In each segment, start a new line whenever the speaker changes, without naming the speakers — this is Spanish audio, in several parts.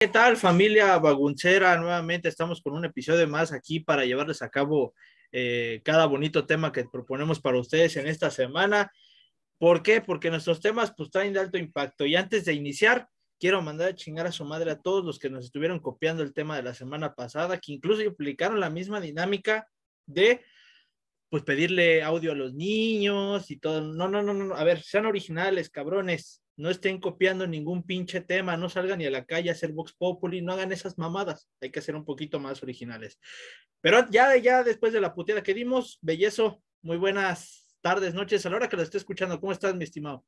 ¿Qué tal familia baguncera? Nuevamente estamos con un episodio más aquí para llevarles a cabo eh, cada bonito tema que proponemos para ustedes en esta semana. ¿Por qué? Porque nuestros temas pues traen de alto impacto. Y antes de iniciar, quiero mandar a chingar a su madre a todos los que nos estuvieron copiando el tema de la semana pasada, que incluso aplicaron la misma dinámica de pues pedirle audio a los niños y todo. No, no, no, no. A ver, sean originales, cabrones no estén copiando ningún pinche tema, no salgan ni a la calle a hacer Vox Populi, no hagan esas mamadas, hay que ser un poquito más originales. Pero ya, ya después de la puteada que dimos, Bellezo, muy buenas tardes, noches, a la hora que lo esté escuchando, ¿cómo estás, mi estimado?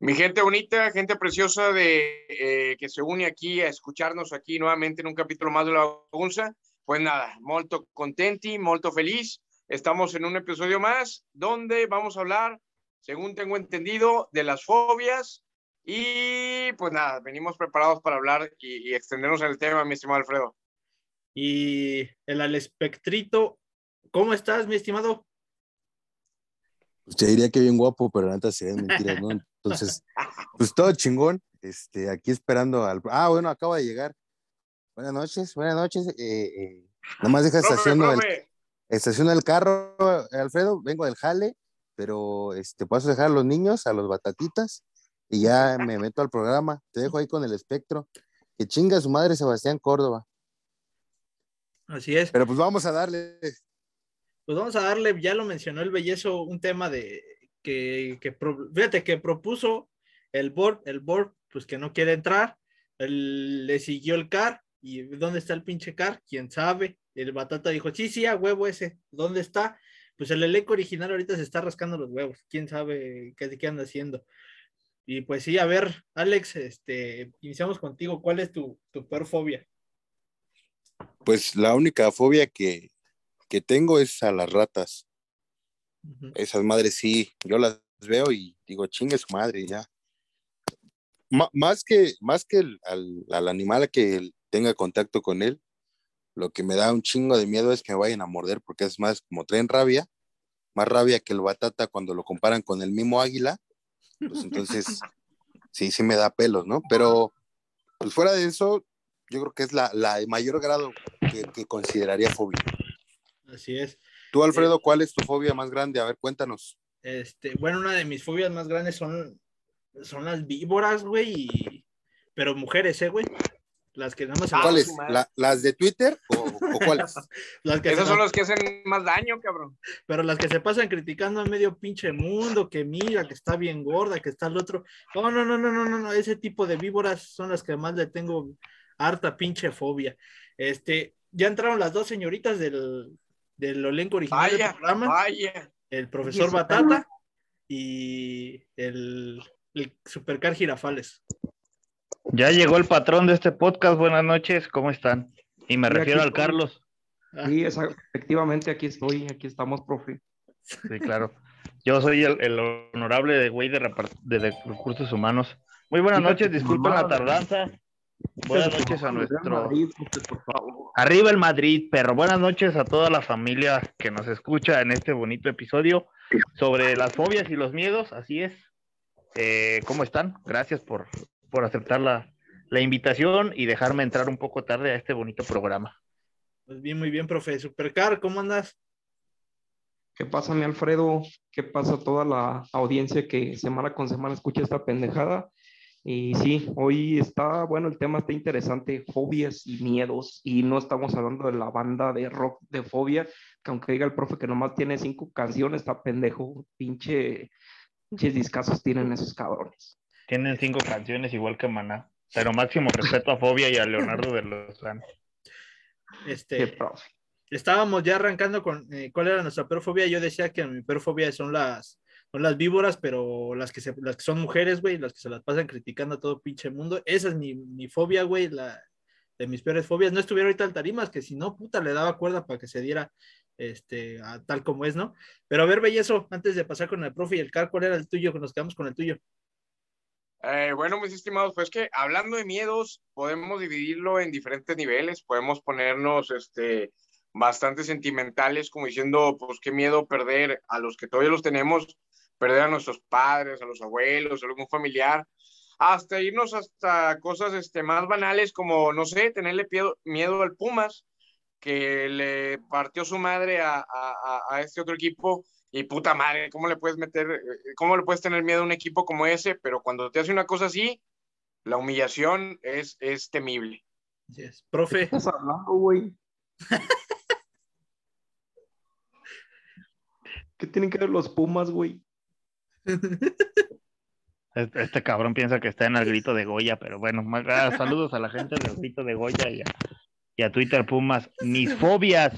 Mi gente bonita, gente preciosa de eh, que se une aquí a escucharnos aquí nuevamente en un capítulo más de La Bagunza, pues nada, molto contenti, molto feliz. Estamos en un episodio más donde vamos a hablar según tengo entendido, de las fobias. Y pues nada, venimos preparados para hablar y, extendernos en el tema, mi estimado Alfredo.
Y el al espectrito, ¿cómo estás, mi estimado?
Usted diría que bien guapo, pero neta sería mentira, ¿no? Entonces, pues todo chingón. Este, aquí esperando al. Ah, bueno, acaba de llegar. Buenas noches, buenas noches. Eh, eh, nada más deja estacionando el, estaciona el carro, Alfredo. Vengo del jale pero este, paso dejar a los niños, a los batatitas, y ya me meto al programa. Te dejo ahí con el espectro. Que chinga su madre Sebastián Córdoba.
Así es.
Pero pues vamos a darle.
Pues vamos a darle, ya lo mencionó el bellezo, un tema de que, que fíjate que propuso el board, el board, pues que no quiere entrar, le siguió el car, y ¿dónde está el pinche car? ¿Quién sabe? El batata dijo, sí, sí, a huevo ese, ¿dónde está? Pues el elenco original ahorita se está rascando los huevos, quién sabe qué, qué anda haciendo. Y pues sí, a ver, Alex, este, iniciamos contigo, ¿cuál es tu, tu peor fobia?
Pues la única fobia que, que tengo es a las ratas. Esas madres sí, yo las veo y digo, chingue su madre, ya. más que, más que al, al, animal que tenga contacto con él, lo que me da un chingo de miedo es que me vayan a morder porque es más como traen rabia, más rabia que el batata cuando lo comparan con el mismo águila. Pues entonces, sí, sí me da pelos, ¿no? Pero, pues fuera de eso, yo creo que es la, la mayor grado que, consideraría fobia.
Así es.
Tú, Alfredo, eh, ¿cuál es tu fobia más grande? A ver, cuéntanos.
Este, bueno, una de mis fobias más grandes son, son las víboras, güey, pero mujeres, ¿eh, güey? Las que nada más.
¿Cuáles? ¿Las de Twitter o, cuáles?
las que Esas son las que hacen más daño, cabrón.
Pero las que se pasan criticando a medio pinche mundo, que mira, que está bien gorda, que está el otro. No, no, no, no, no, no, ese tipo de víboras son las que más le tengo harta pinche fobia. Este, ya entraron las dos señoritas del, del elenco original del programa.
Vaya.
El profesor Batata y el, el Supercar Girafales.
Ya llegó el patrón de este podcast. Buenas noches, ¿cómo están? Y me refiero al Carlos.
Sí, efectivamente, aquí estoy, aquí estamos, profe.
Sí, claro. Yo soy el, honorable de güey de, de, recursos humanos. Muy buenas noches, disculpen la tardanza. Buenas noches a nuestro. Arriba el Madrid, perro. Buenas noches a toda la familia que nos escucha en este bonito episodio sobre las fobias y los miedos. Así es. Eh, ¿Cómo están? Gracias por por aceptar la, la, invitación y dejarme entrar un poco tarde a este bonito programa.
Pues bien, muy bien, profe. Supercar, ¿cómo andas?
¿Qué pasa, mi Alfredo? ¿Qué pasa a toda la audiencia que semana con semana escucha esta pendejada? Y sí, hoy está, bueno, el tema está interesante, fobias y miedos, y no estamos hablando de la banda de rock de fobia, que aunque diga el profe que nomás tiene cinco canciones, está pendejo, pinche, pinches discasos tienen esos cabrones.
Tienen cinco canciones igual que Maná. Pero máximo respeto a Fobia y a Leonardo de los
Este, estábamos ya arrancando con eh, cuál era nuestra perofobia. Yo decía que mi perofobia son las, son las víboras, pero las que, se, las que son mujeres, güey, las que se las pasan criticando a todo pinche mundo. Esa es mi, mi fobia, güey, la, de mis peores fobias. No estuviera ahorita al tarimas, que si no, puta, le daba cuerda para que se diera este, tal como es, ¿no? Pero a ver, Bellezo, antes de pasar con el profe y el car, ¿cuál era el tuyo? Nos quedamos con el tuyo.
Eh, bueno, mis estimados, pues que hablando de miedos, podemos dividirlo en diferentes niveles, podemos ponernos este, bastante sentimentales, como diciendo, pues qué miedo perder a los que todavía los tenemos, perder a nuestros padres, a los abuelos, a algún familiar, hasta irnos hasta cosas este, más banales como, no sé, tenerle miedo al Pumas, que le partió su madre a, a, a, este otro equipo y puta madre, ¿cómo le puedes meter, eh, cómo le puedes tener miedo a un equipo como ese? Pero cuando te hace una cosa así, la humillación es, es temible.
Profe. ¿Qué
estás hablando, güey? ¿Qué tienen que ver los Pumas, güey?
Este, este, cabrón piensa que está en el grito de Goya, pero bueno, ah, saludos a la gente del grito de Goya y a, Twitter Pumas. Mis fobias.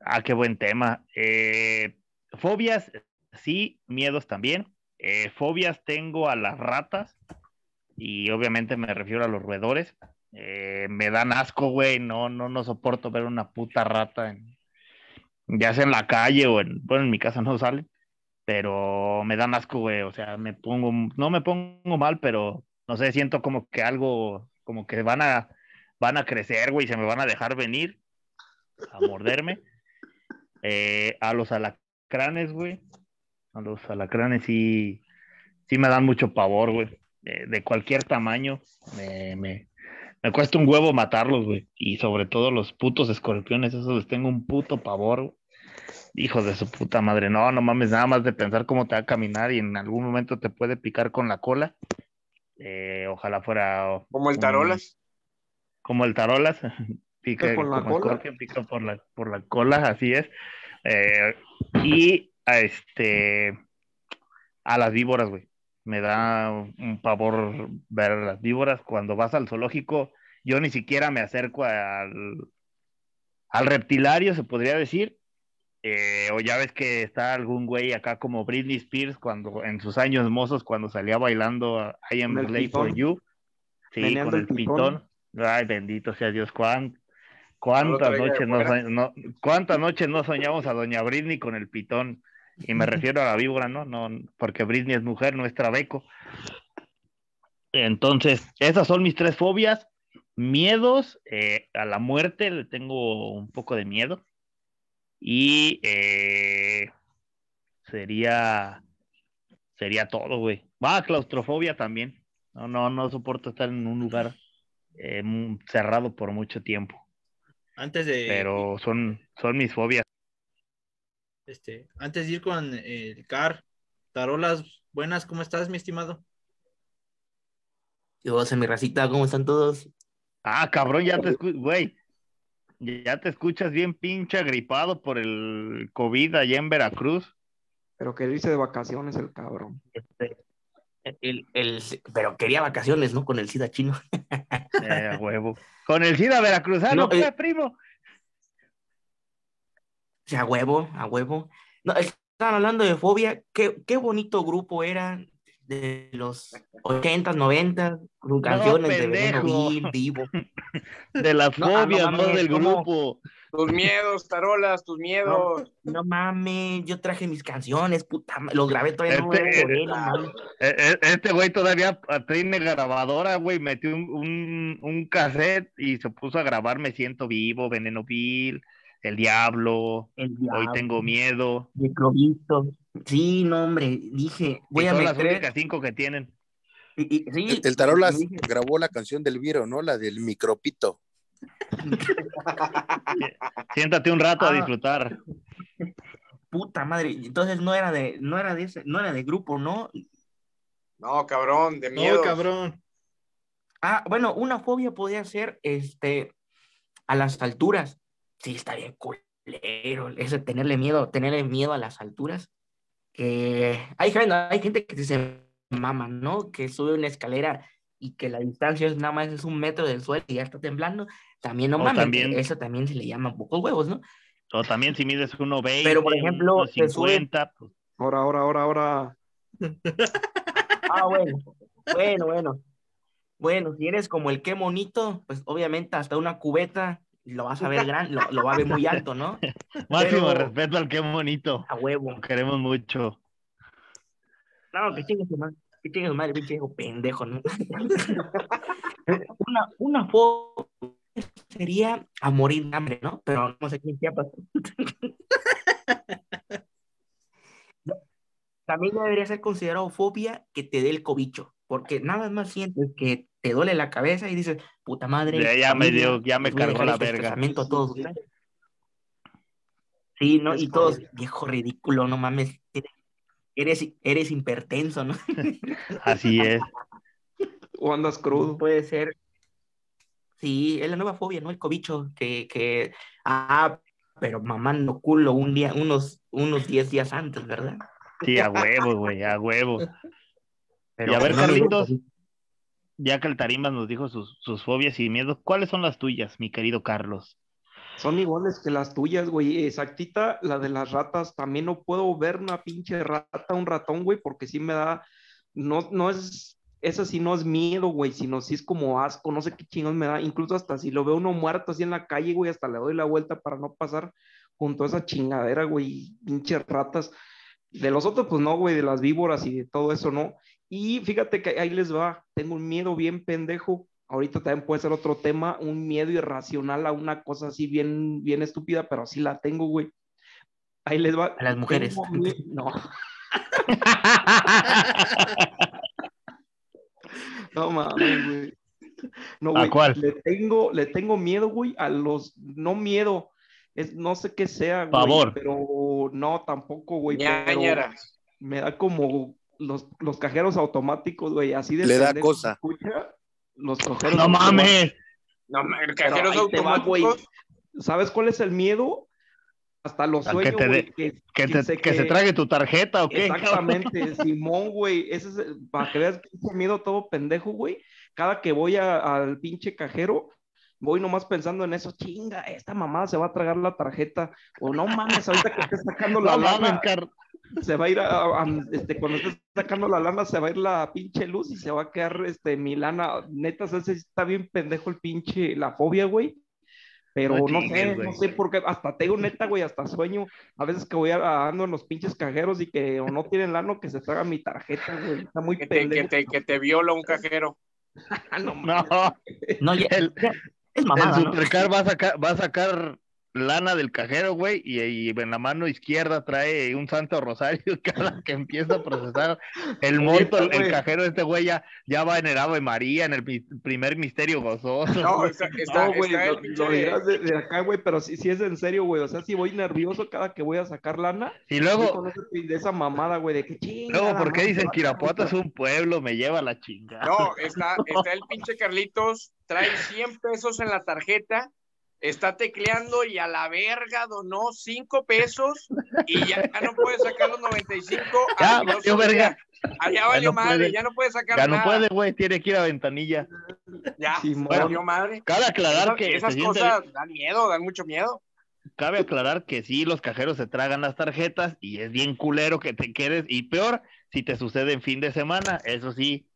Ah, qué buen tema. Eh, fobias, sí, miedos también. Eh, fobias tengo a las ratas y obviamente me refiero a los roedores. Eh, me dan asco, güey, no, no, no soporto ver una puta rata en, ya sea en la calle o en, bueno, en mi casa no sale, pero me dan asco, güey, o sea, me pongo, no me pongo mal, pero no sé, siento como que algo, como que van a, van a crecer, güey, se me van a dejar venir a morderme. Eh, a los alacranes, güey, a los alacranes sí, sí me dan mucho pavor, güey, de, cualquier tamaño, me, me, me cuesta un huevo matarlos, güey. Y sobre todo los putos escorpiones, esos les tengo un puto pavor. Hijo de su puta madre. No, no mames, nada más de pensar cómo te va a caminar y en algún momento te puede picar con la cola. Eh, ojalá fuera.
Como el tarolas.
como el tarolas. pica por la cola. pica por la, por la cola, así es. Eh, y a este. A las víboras, güey me da un pavor ver las víboras. Cuando vas al zoológico, yo ni siquiera me acerco al, al reptilario, se podría decir. Eh, o ya ves que está algún güey acá como Britney Spears cuando en sus años mozos cuando salía bailando I am Slave for You. Sí, con el pitón. Ay, bendito sea Dios. ¿Cuántas noches no, cuántas noches no soñamos a Doña Britney con el pitón? Y me refiero a la víbora, ¿no? no porque Britney es mujer, no es trabeco. Entonces, esas son mis tres fobias. Miedos, eh, a la muerte le tengo un poco de miedo. Y eh, sería, sería todo, güey. Va, claustrofobia también. No, no, no soporto estar en un lugar eh, cerrado por mucho tiempo.
Antes de.
Pero son, son mis fobias.
Este, antes de ir con el CAR, Tarolas, buenas, ¿cómo estás, mi estimado?
Yo, mi racita, ¿cómo están todos?
Ah, cabrón, ya te escuchas, güey. Ya te escuchas bien pinche agripado por el COVID allá en Veracruz.
Pero que dice de vacaciones el cabrón.
Este, el, pero quería vacaciones, ¿no? Con el SIDA chino.
Eh, huevo. Con el SIDA veracruzano, no, eh, primo
a huevo, a huevo. No, estaban hablando de fobia, qué, qué bonito grupo era de los 80, 90, con canciones de Veneno Vivo.
De la fobia, no, del grupo.
Tus miedos, tarolas, tus miedos.
No, mames, yo traje mis canciones, puta, los grabé todavía. Este,
no e, e, este güey todavía tiene grabadora, güey, metió un, un, un, cassette y se puso a grabar Me Siento Vivo, Veneno Vil, el diablo, hoy tengo miedo.
Microvisto. Sí, no, hombre, dije,
voy a meter... las únicas cinco que tienen.
el, Tarolas grabó la canción del Viro, ¿no? La del micropito.
Siéntate un rato a ah. disfrutar.
Puta madre, entonces no era de, no era de ese, no era de grupo, ¿no?
No, cabrón, de miedo. No,
cabrón.
Ah, bueno, una fobia podría ser este a las alturas sí está bien culero, ese tenerle miedo, tenerle miedo a las alturas. Que hay, hay gente que se mama, ¿no? Que sube una escalera y que la distancia es nada más es un metro del suelo y ya está temblando. También no mames, eso también se le llama pocos huevos, ¿no?
O también si mides 1,20,
Pero por ejemplo,
50, pues.
Ahora, ahora, ahora, ahora.
Ah, bueno. Bueno, bueno. Bueno, si eres como el qué monito, pues obviamente hasta una cubeta lo vas a ver grande, lo, va a ver muy alto, ¿no?
Máximo respeto al qué bonito.
A huevo.
queremos mucho.
No, que chingue su madre, chingue su madre, pinche hijo pendejo, ¿no? una, una foto sería a morir de hambre, ¿no? Pero no sé quién pasado. También debería ser considerado fobia que te dé el cobicho, porque nada más sientes que te duele la cabeza y dices, puta madre.
Ya, me dio, ya me cargó la este verga.
Todos, sí, ¿no? y todos, viejo ridículo, no mames. Eres, eres hipertenso, ¿no?
Así es.
O andas crudo.
Puede ser. Sí, es la nueva fobia, ¿no? El cobicho, que, que, ah, pero mamando culo un día, unos, unos 10 días antes, ¿verdad?
Sí, a huevo, güey, a huevo. Pero, y a ver, Carlitos, ya que el Tarimas nos dijo sus, sus fobias y miedos, ¿cuáles son las tuyas, mi querido Carlos?
Son iguales que las tuyas, güey. Exactita, la de las ratas. También no puedo ver una pinche rata, un ratón, güey, porque sí me da. No, no es. Esa sí no es miedo, güey, sino sí es como asco, no sé qué chingón me da. Incluso hasta si lo veo uno muerto así en la calle, güey, hasta le doy la vuelta para no pasar junto a esa chingadera, güey, pinches ratas. De los otros, pues no, güey, de las víboras y de todo eso, no. Y fíjate que ahí les va, tengo un miedo bien pendejo. Ahorita también puede ser otro tema, un miedo irracional a una cosa así bien, bien estúpida, pero sí la tengo, güey. Ahí les va.
A las mujeres.
No. no mames, güey. No, güey.
¿A cuál?
Le tengo, le tengo miedo, güey, a los, no miedo, es, no sé qué sea, güey,
Favor.
pero no, tampoco, güey. Me da como los, los cajeros automáticos, güey, así de...
Le da cosa.
Los cajeros
No mames.
No, el cajeros automáticos.
¿Sabes cuál es el miedo? Hasta los sueños,
que, que, que, que, se trague tu tarjeta o qué.
Exactamente, Simón, güey. Ese es, para que veas ese miedo todo pendejo, güey. Cada que voy al pinche cajero, voy nomás pensando en eso, chinga, esta mamá se va a tragar la tarjeta, o no mames, ahorita que esté sacando la lana, se va a ir a, este, cuando esté sacando la lana, se va a ir la pinche luz y se va a quedar, este, mi lana, neta, ese está bien pendejo el pinche, la fobia, güey, pero no, sé, no sé por qué, hasta tengo neta, güey, hasta sueño, a veces que voy a, ando en los pinches cajeros y que o no tienen lano, que se traga mi tarjeta, güey, está muy
que
pendejo.
Te, que, te, que te viola un cajero.
no, no, no ya, el, es mamada, el supercar va a sacar, va a sacar lana del cajero, güey, y, en la mano izquierda trae un santo rosario cada que empieza a procesar el monto, el, cajero de este güey ya, ya va en el Ave María, en el primer misterio gozoso.
No, está, está,
no, güey, lo, dirás de, acá, güey, pero si sí, es en serio, güey, o sea, si voy nervioso cada que voy a sacar lana.
Y luego...
de esa mamada, güey, de que chinga.
Luego, ¿por qué dicen que Irapuato es un pueblo? Me lleva la chingada.
No, está, está el pinche Carlitos, trae 100 pesos en la tarjeta está tecleando y a la verga donó cinco pesos y ya, no puede sacar los 95.
Ya, valió verga.
Allá valió madre, ya no puede sacar
ya
nada.
Ya no puede, güey, tiene que ir a ventanilla.
Ya, sí, valió madre.
Cabe aclarar que...
Esas cosas dan miedo, dan mucho miedo.
Cabe aclarar que sí, los cajeros se tragan las tarjetas y es bien culero que te quedes, y peor si te sucede en fin de semana, eso sí,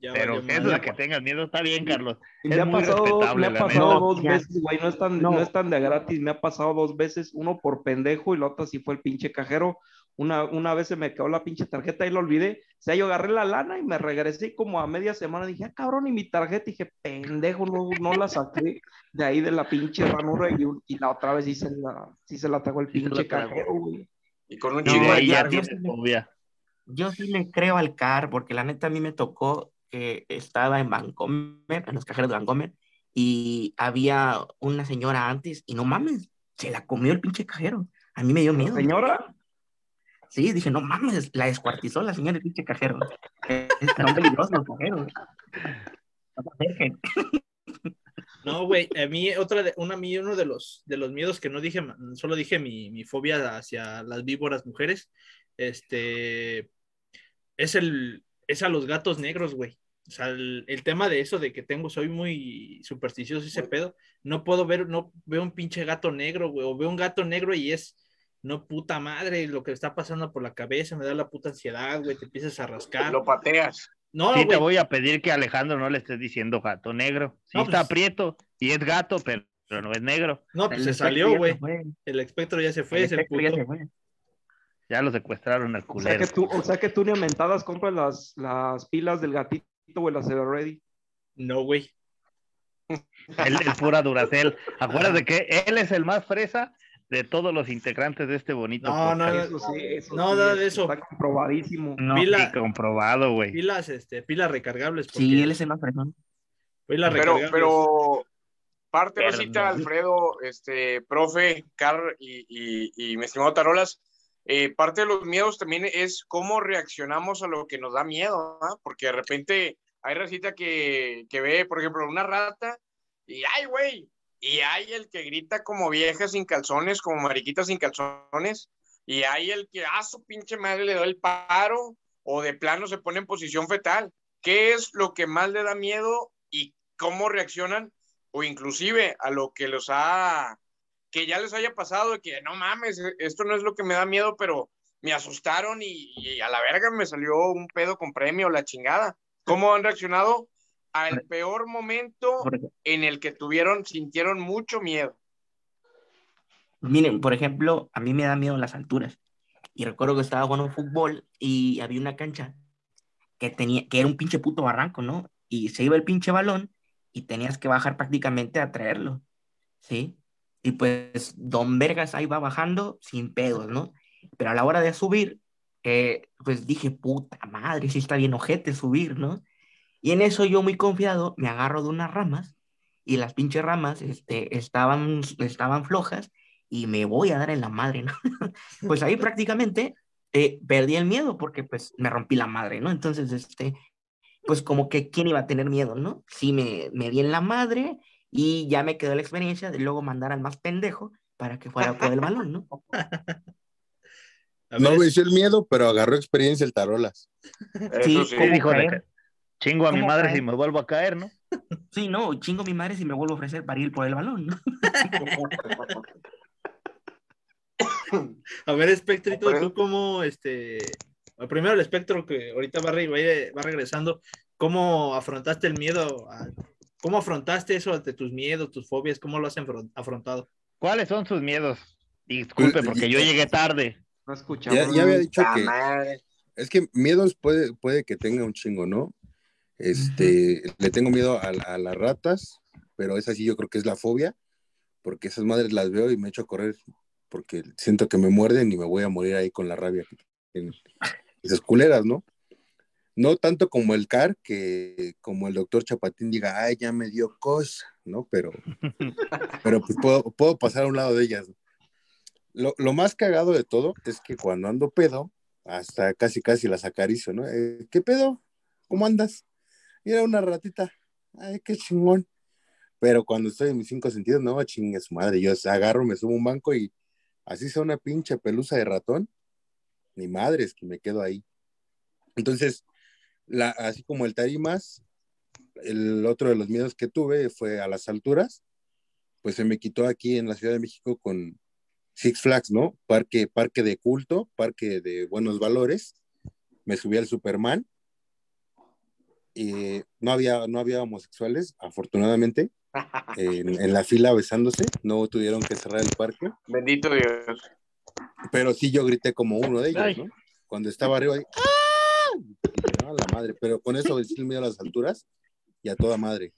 pero eso de que tengas miedo está bien, Carlos.
Me ha pasado, me ha pasado dos veces, güey, no es, tan, no. es tan de gratis, me ha pasado dos veces, uno por pendejo y la otra sí fue el pinche cajero. Una, una vez se me quedó la pinche tarjeta y lo olvidé. O sea, yo agarré la lana y me regresé como a media semana. Dije, ah, cabrón, y mi tarjeta. Y dije, pendejo, no, no la saqué de ahí de la pinche ranura. Y, y la otra vez sí se la, sí se la tragó el pinche cajero, güey.
Y con un no, chingo
de Yo sí le creo al CAR, porque la neta a mí me tocó que estaba en Vancomer, en los cajeros de Vancomer, y había una señora antes, y no mames, se la comió el pinche cajero. A mí me dio miedo.
¿Señora?
Sí, dije, no mames, la descuartizó la señora el pinche cajero. Son peligrosos los cajeros.
No, güey, a mí otra de, una, uno de los, de los miedos que no dije, solo dije mi, mi fobia hacia las víboras mujeres, este, es el, es a los gatos negros, güey. O sea, el, tema de eso, de que tengo, soy muy supersticioso ese pedo, no puedo ver, no veo un pinche gato negro, güey, o veo un gato negro y es, no puta madre, lo que está pasando por la cabeza, me da la puta ansiedad, güey, te empiezas a rascar.
Lo pateas.
No, sí, te voy a pedir que Alejandro no le estés diciendo gato negro. Sí está pues prieto y es gato, pero, no es negro.
No, pues se salió, güey. El espectro ya se fue, el ese puto. Ya, se fue.
ya lo secuestraron al culero.
O sea que tú, o sea que tú ni aumentadas compras las, las pilas del gatito, güey, las Ever Ready.
No, güey.
El, el pura Duracel. Acuérdate que él es el más fresa de todos los integrantes de este bonito
no, no, eso sí, eso no, nada de eso.
Está comprobadísimo.
No, Pila, comprobado, güey.
Pilas, este, pilas recargables.
Sí, él es el más fresón.
Pilas pero, recargables. pero parte cita, Alfredo, este, profe, Car y, y, y mi estimado Tarolas, eh, parte de los miedos también es cómo reaccionamos a lo que nos da miedo, ¿no? porque de repente hay recita que, que ve, por ejemplo, una rata y, ay, güey, y hay el que grita como vieja sin calzones, como mariquita sin calzones, y hay el que a ah, su pinche madre le da el paro o de plano se pone en posición fetal. ¿Qué es lo que más le da miedo y cómo reaccionan? O inclusive a lo que los ha, que ya les haya pasado, que no mames, esto no es lo que me da miedo, pero me asustaron y, y a la verga me salió un pedo con premio, la chingada. ¿Cómo han reaccionado? al peor momento en el que tuvieron, sintieron mucho miedo.
Miren, por ejemplo, a mí me da miedo las alturas. Y recuerdo que estaba jugando fútbol y había una cancha que tenía, que era un pinche puto barranco, ¿no? Y se iba el pinche balón y tenías que bajar prácticamente a traerlo, ¿sí? Y pues Don Vergas ahí va bajando sin pedos, ¿no? Pero a la hora de subir, eh, pues dije, puta madre, si está bien ojete subir, ¿no? Y en eso yo muy confiado me agarro de unas ramas y las pinches ramas este, estaban, estaban flojas y me voy a dar en la madre, ¿no? pues ahí prácticamente eh, perdí el miedo porque pues me rompí la madre, ¿no? Entonces, este, pues como que quién iba a tener miedo, ¿no? Sí me, me di en la madre y ya me quedó la experiencia de luego mandar al más pendejo para que fuera por el balón, ¿no?
No venció el miedo, pero agarró experiencia el tarolas.
Sí, sí dijo, Chingo a mi madre si me vuelvo a caer, ¿no?
Sí, no, chingo a mi madre si me vuelvo a ofrecer para ir por el balón, ¿no?
a ver, Espectrito, tú cómo, este, primero el espectro que ahorita va, va, regresando, ¿cómo afrontaste el miedo? ¿Cómo afrontaste eso ante tus miedos, tus fobias? ¿Cómo lo has afrontado?
¿Cuáles son sus miedos? Disculpe, pues, porque yo llegué tarde.
No escuchamos. Ya, había dicho que es que miedos puede, puede que tenga un chingo, ¿no? Este, le tengo miedo a, las ratas, pero esa sí yo creo que es la fobia, porque esas madres las veo y me echo a correr porque siento que me muerden y me voy a morir ahí con la rabia. En esas culeras, ¿no? No tanto como el CAR, que como el doctor Chapatín diga, ay, ya me dio cosa, ¿no? Pero, pero pues puedo, pasar a un lado de ellas. Lo, lo, más cagado de todo es que cuando ando pedo, hasta casi casi las acaricio, ¿no? Eh, ¿Qué pedo? ¿Cómo andas? Era una ratita. Ay, qué chingón. Pero cuando estoy en mis cinco sentidos, no, chingue su madre. Yo agarro, me subo un banco y así sea una pinche pelusa de ratón, ni madre es que me quedo ahí. Entonces, la, así como el tarimas, el otro de los miedos que tuve fue a las alturas, pues se me quitó aquí en la Ciudad de México con Six Flags, ¿no? Parque, parque de culto, parque de buenos valores. Me subí al Superman eh, no, había, no había homosexuales, afortunadamente, en, la fila besándose, no tuvieron que cerrar el parque.
Bendito Dios.
Pero sí yo grité como uno de ellos, ¿no? Cuando estaba arriba, ¡ah! La madre, pero con eso decir miedo a las alturas y a toda madre.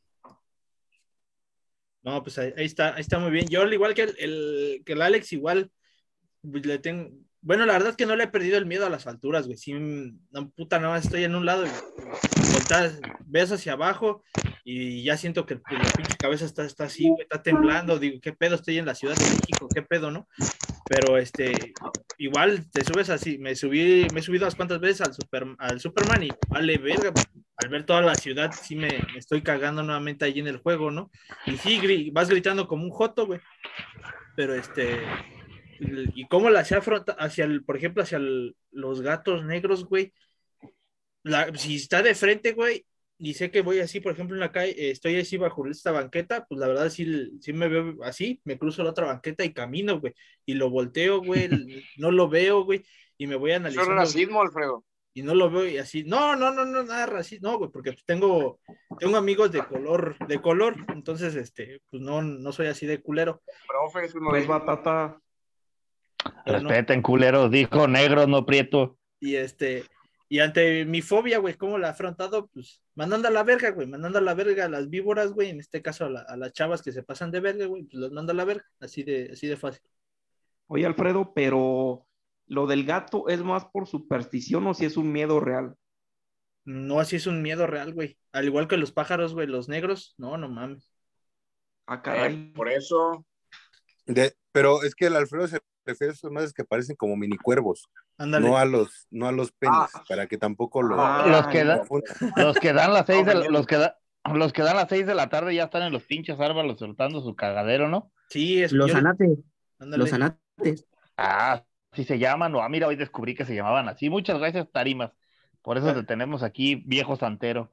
No, pues ahí, está, ahí está muy bien. Yo, al igual que el, que el Alex, igual pues, le tengo, bueno, la verdad es que no le he perdido el miedo a las alturas, güey. Sí, no, puta, nada más estoy en un lado y ves hacia abajo y ya siento que la pinche cabeza está, está así, güey, está temblando. Digo, ¿qué pedo? Estoy en la Ciudad de México, ¿qué pedo, no? Pero este, igual te subes así. Me subí, me he subido unas cuantas veces al, super, al Superman y vale verga. Al ver toda la ciudad, sí me, estoy cagando nuevamente ahí en el juego, ¿no? Y sí, vas gritando como un joto, güey. Pero este, y cómo la afronta hacia el, por ejemplo, hacia los gatos negros, güey. si está de frente, güey, y sé que voy así, por ejemplo, en la calle, estoy así bajo esta banqueta, pues la verdad sí, sí me veo así, me cruzo la otra banqueta y camino, güey, y lo volteo, güey, no lo veo, güey, y me voy a analizar.
Eso racismo, Alfredo.
Y no lo veo y así, no, no, no, no, nada racismo, no, güey, porque pues tengo, tengo amigos de color, de color, entonces, este, pues no, no soy así de culero.
Profe, es
Pues batata.
Respeten, culero, dijo negro, no prieto.
Y este, y ante mi fobia, güey, ¿cómo la he afrontado? Pues mandando a la verga, güey, mandando a la verga a las víboras, güey, en este caso a, las chavas que se pasan de verga, güey, pues las mando a la verga, así de, así de fácil.
Oye, Alfredo, pero lo del gato es más por superstición o si es un miedo real.
No, así es un miedo real, güey. Al igual que los pájaros, güey, los negros, no, no mames.
Ah, caray.
Eh, por eso.
De, pero es que el Alfredo se refiere a esos madres que parecen como mini cuervos. No a los, no a los penes, ah. para que tampoco lo,
ah, los, que los que dan las seis de, los que los que dan las seis de la tarde ya están en los pinches árboles soltando su cagadero, ¿no?
Sí, es
los anates. Los anates.
Ah, sí se llaman, o ah, mira, hoy descubrí que se llamaban así. Muchas gracias, Tarimas. Por eso te tenemos aquí, viejo santero.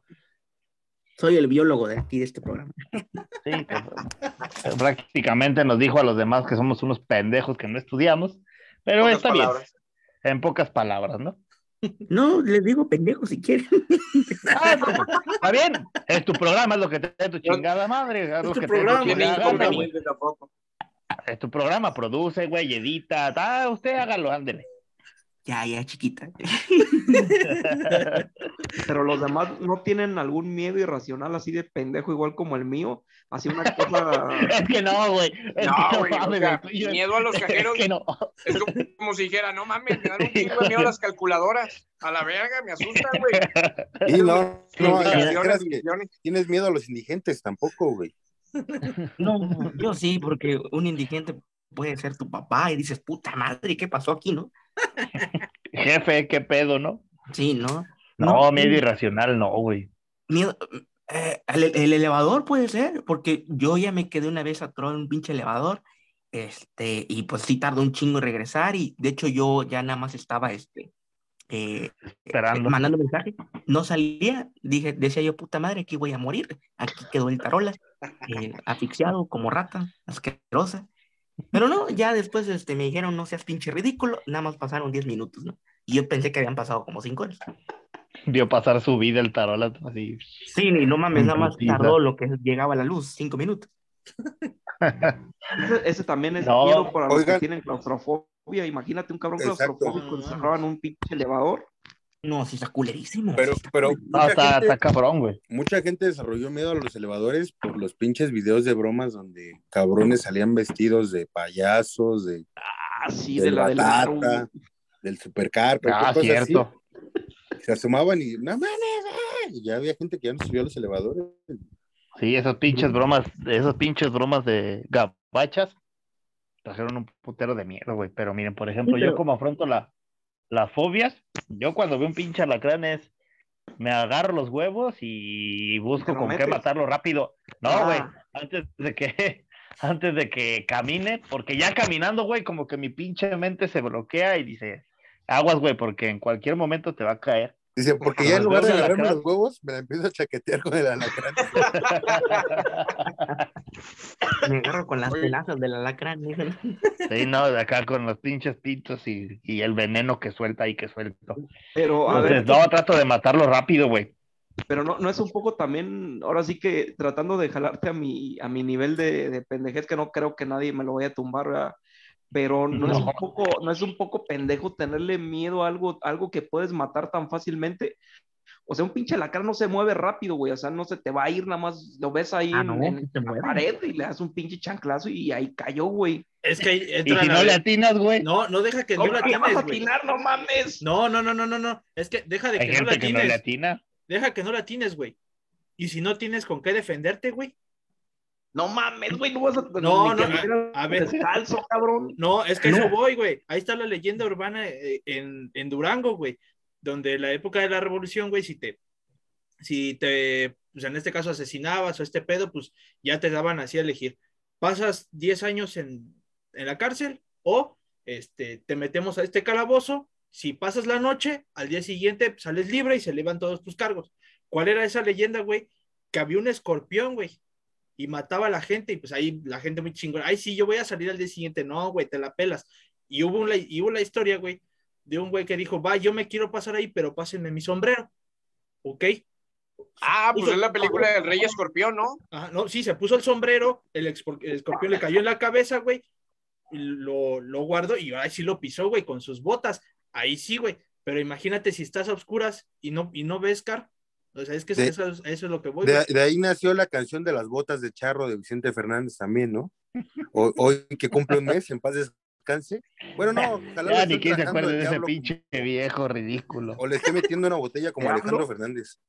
Soy el biólogo de aquí de este programa.
Sí, pues, prácticamente nos dijo a los demás que somos unos pendejos que no estudiamos, pero está bien. En pocas palabras, ¿no?
No, les digo pendejo si quieren.
Ah, pues, está bien. Es tu programa, es lo que te da tu chingada madre. Es, lo que programa, te da Es tu programa, produce, güey, edita. Ah, usted hágalo, ándele.
Ya, ya, chiquita.
Pero los demás no tienen algún miedo irracional así de pendejo, igual como el mío. Así una cosa.
es que no, güey.
No, güey. miedo a los cajeros. Es, es como, si dijera, no mames, me dan un chingo de miedo a las calculadoras. A la verga, me asustan, güey.
Y no, no, tienes miedo a los indigentes tampoco, güey.
No, yo sí, porque un indigente puede ser tu papá y dices, puta madre, ¿qué pasó aquí, no?
Jefe, qué pedo, ¿no?
Sí, ¿no?
No, miedo irracional, no, güey.
Miedo, eh, el, elevador puede ser, porque yo ya me quedé una vez atrás en un pinche elevador, este, y pues sí tardó un chingo en regresar, y de hecho yo ya nada más estaba, este, eh, Esperando. mandando mensaje, no salía, dije, decía yo, puta madre, aquí voy a morir, aquí quedó el tarola, eh, asfixiado como rata, asquerosa, pero no, ya después este, me dijeron, no seas pinche ridículo, nada más pasaron 10 minutos, ¿no? Y yo pensé que habían pasado como 5 horas.
Vio pasar su vida el tarola así.
Sí, ni no mames, nada más tardó lo que llegaba a la luz, 5 minutos.
ese, también es no, miedo para los que tienen claustrofobia. Imagínate un cabrón claustrofóbico encerrado en un pinche elevador.
No, sí está culerísimo.
Pero, pero.
No, está, está, cabrón, güey.
Mucha gente desarrolló miedo a los elevadores por los pinches videos de bromas donde cabrones salían vestidos de payasos, de.
Ah, sí, de la batata,
del supercar.
Ah, cierto.
Se asomaban y. No mames, eh", y ya había gente que ya no subió a los elevadores.
Sí, esas pinches bromas, esas pinches bromas de gabachas trajeron un putero de miedo, güey. Pero miren, por ejemplo, yo como afronto la, las fobias, yo cuando veo un pinche alacrán es, me agarro los huevos y busco con qué matarlo rápido. No, ah. güey, antes de que, antes de que camine, porque ya caminando, güey, como que mi pinche mente se bloquea y dice, aguas, güey, porque en cualquier momento te va a caer.
Dice, porque ya en lugar de agarrarme los huevos, me la empiezo a chaquetear con el alacrán.
me agarro con las tenazas del alacrán.
sí, no, de acá con los pinches pitos y, y el veneno que suelta y que suelto.
Pero, a
ver, no, trato de matarlo rápido, güey.
Pero no, no es un poco también, ahora sí que tratando de jalarte a mi, a mi nivel de, de pendejez, que no creo que nadie me lo vaya a tumbar, ¿verdad? pero no, Es un poco, no es un poco pendejo tenerle miedo a algo, algo que puedes matar tan fácilmente. O sea, un pinche lacra no se mueve rápido, güey. O sea, no se te va a ir nada más, lo ves ahí ah, en, la pared y le das un pinche chanclazo y ahí cayó, güey.
Es que
¿Y si no le atinas, güey?
No, no deja que no le atines,
vas a atinar, no mames.
No, no, no, no, no, no. Es que deja de que no le atines. Que no le atina. Deja que no le atines, güey. Y si no tienes con qué defenderte, güey,
no mames, güey, no vas a
No, no, a, ver. Descalzo, cabrón. No, es que eso voy, güey. Ahí está la leyenda urbana eh, en, en Durango, güey. Donde la época de la revolución, güey, si te, si te, pues en este caso asesinabas o este pedo, pues ya te daban así a elegir. Pasas 10 años en, en la cárcel o este, te metemos a este calabozo. Si pasas la noche, al día siguiente sales libre y se elevan todos tus cargos. ¿Cuál era esa leyenda, güey? Que había un escorpión, güey, y mataba a la gente, y pues ahí la gente muy chingona, ay, sí, yo voy a salir al día siguiente, no, güey, te la pelas. Y hubo, una, y hubo la historia, güey, de un güey que dijo, va, yo me quiero pasar ahí, pero pásenme mi sombrero, ¿ok?
Ah, pues es la película del Rey Escorpión, ¿no?
Ah, no, sí, se puso el sombrero, el, escorpión le cayó en la cabeza, güey, lo, lo guardó y ahí sí lo pisó, güey, con sus botas. Ahí sí, güey. Pero imagínate si estás a oscuras y no, y no ves, Car. O sea, es que eso, es lo que voy.
De, ahí nació la canción de las botas de charro de Vicente Fernández también, ¿no? hoy que cumple un mes, en paz descanse. Bueno, no,
ya ni quién se acuerda de ese pinche viejo ridículo.
O le esté metiendo una botella como Alejandro Fernández.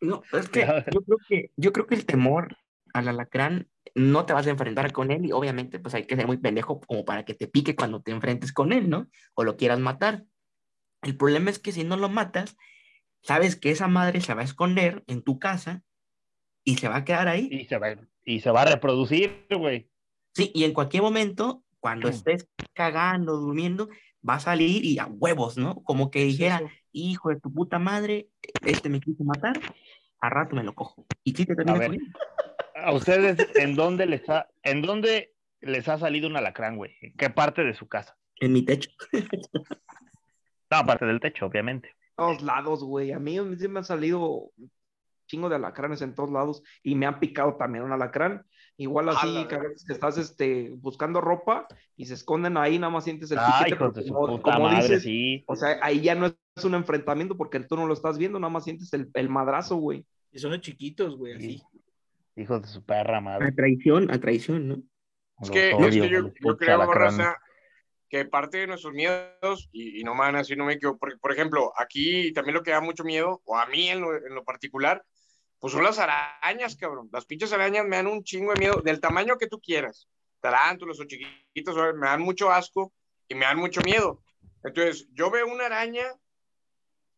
No, es que yo creo que, yo creo que el temor al alacrán no te vas a enfrentar con él y obviamente pues hay que ser muy pendejo como para que te pique cuando te enfrentes con él, ¿no? O lo quieras matar. El problema es que si no lo matas, sabes que esa madre se va a esconder en tu casa y se va a quedar ahí.
Y se va, y se va a reproducir, güey.
Sí, y en cualquier momento, cuando estés cagando, durmiendo, va a salir y a huevos, ¿no? Como que dijera, hijo de tu puta madre, este me quiso matar, a rato me lo cojo. Y sí te termina
¿A ustedes en dónde les ha, en dónde les ha salido un alacrán, güey? ¿En qué parte de su casa?
En mi techo.
no, aparte del techo, obviamente.
Todos lados, güey. A mí sí me han salido chingo de alacranes en todos lados y me han picado también un alacrán. Igual así, que a veces estás este, buscando ropa y se esconden ahí, nada más sientes el
piquete. como, dices, sí.
O sea, ahí ya no es un enfrentamiento porque tú no lo estás viendo, nada más sientes el, el madrazo, güey.
Y son los chiquitos, güey, así.
Hijos de su perra madre.
A traición, a traición, ¿no?
Es que, yo, creo, Raza, que parte de nuestros miedos, y, no me van a decir, no me equivoco, porque, por ejemplo, aquí también lo que da mucho miedo, o a mí en lo, particular, pues son las arañas, cabrón. Las pinches arañas me dan un chingo de miedo, del tamaño que tú quieras. Tarántulos o chiquitos, me dan mucho asco y me dan mucho miedo. Entonces, yo veo una araña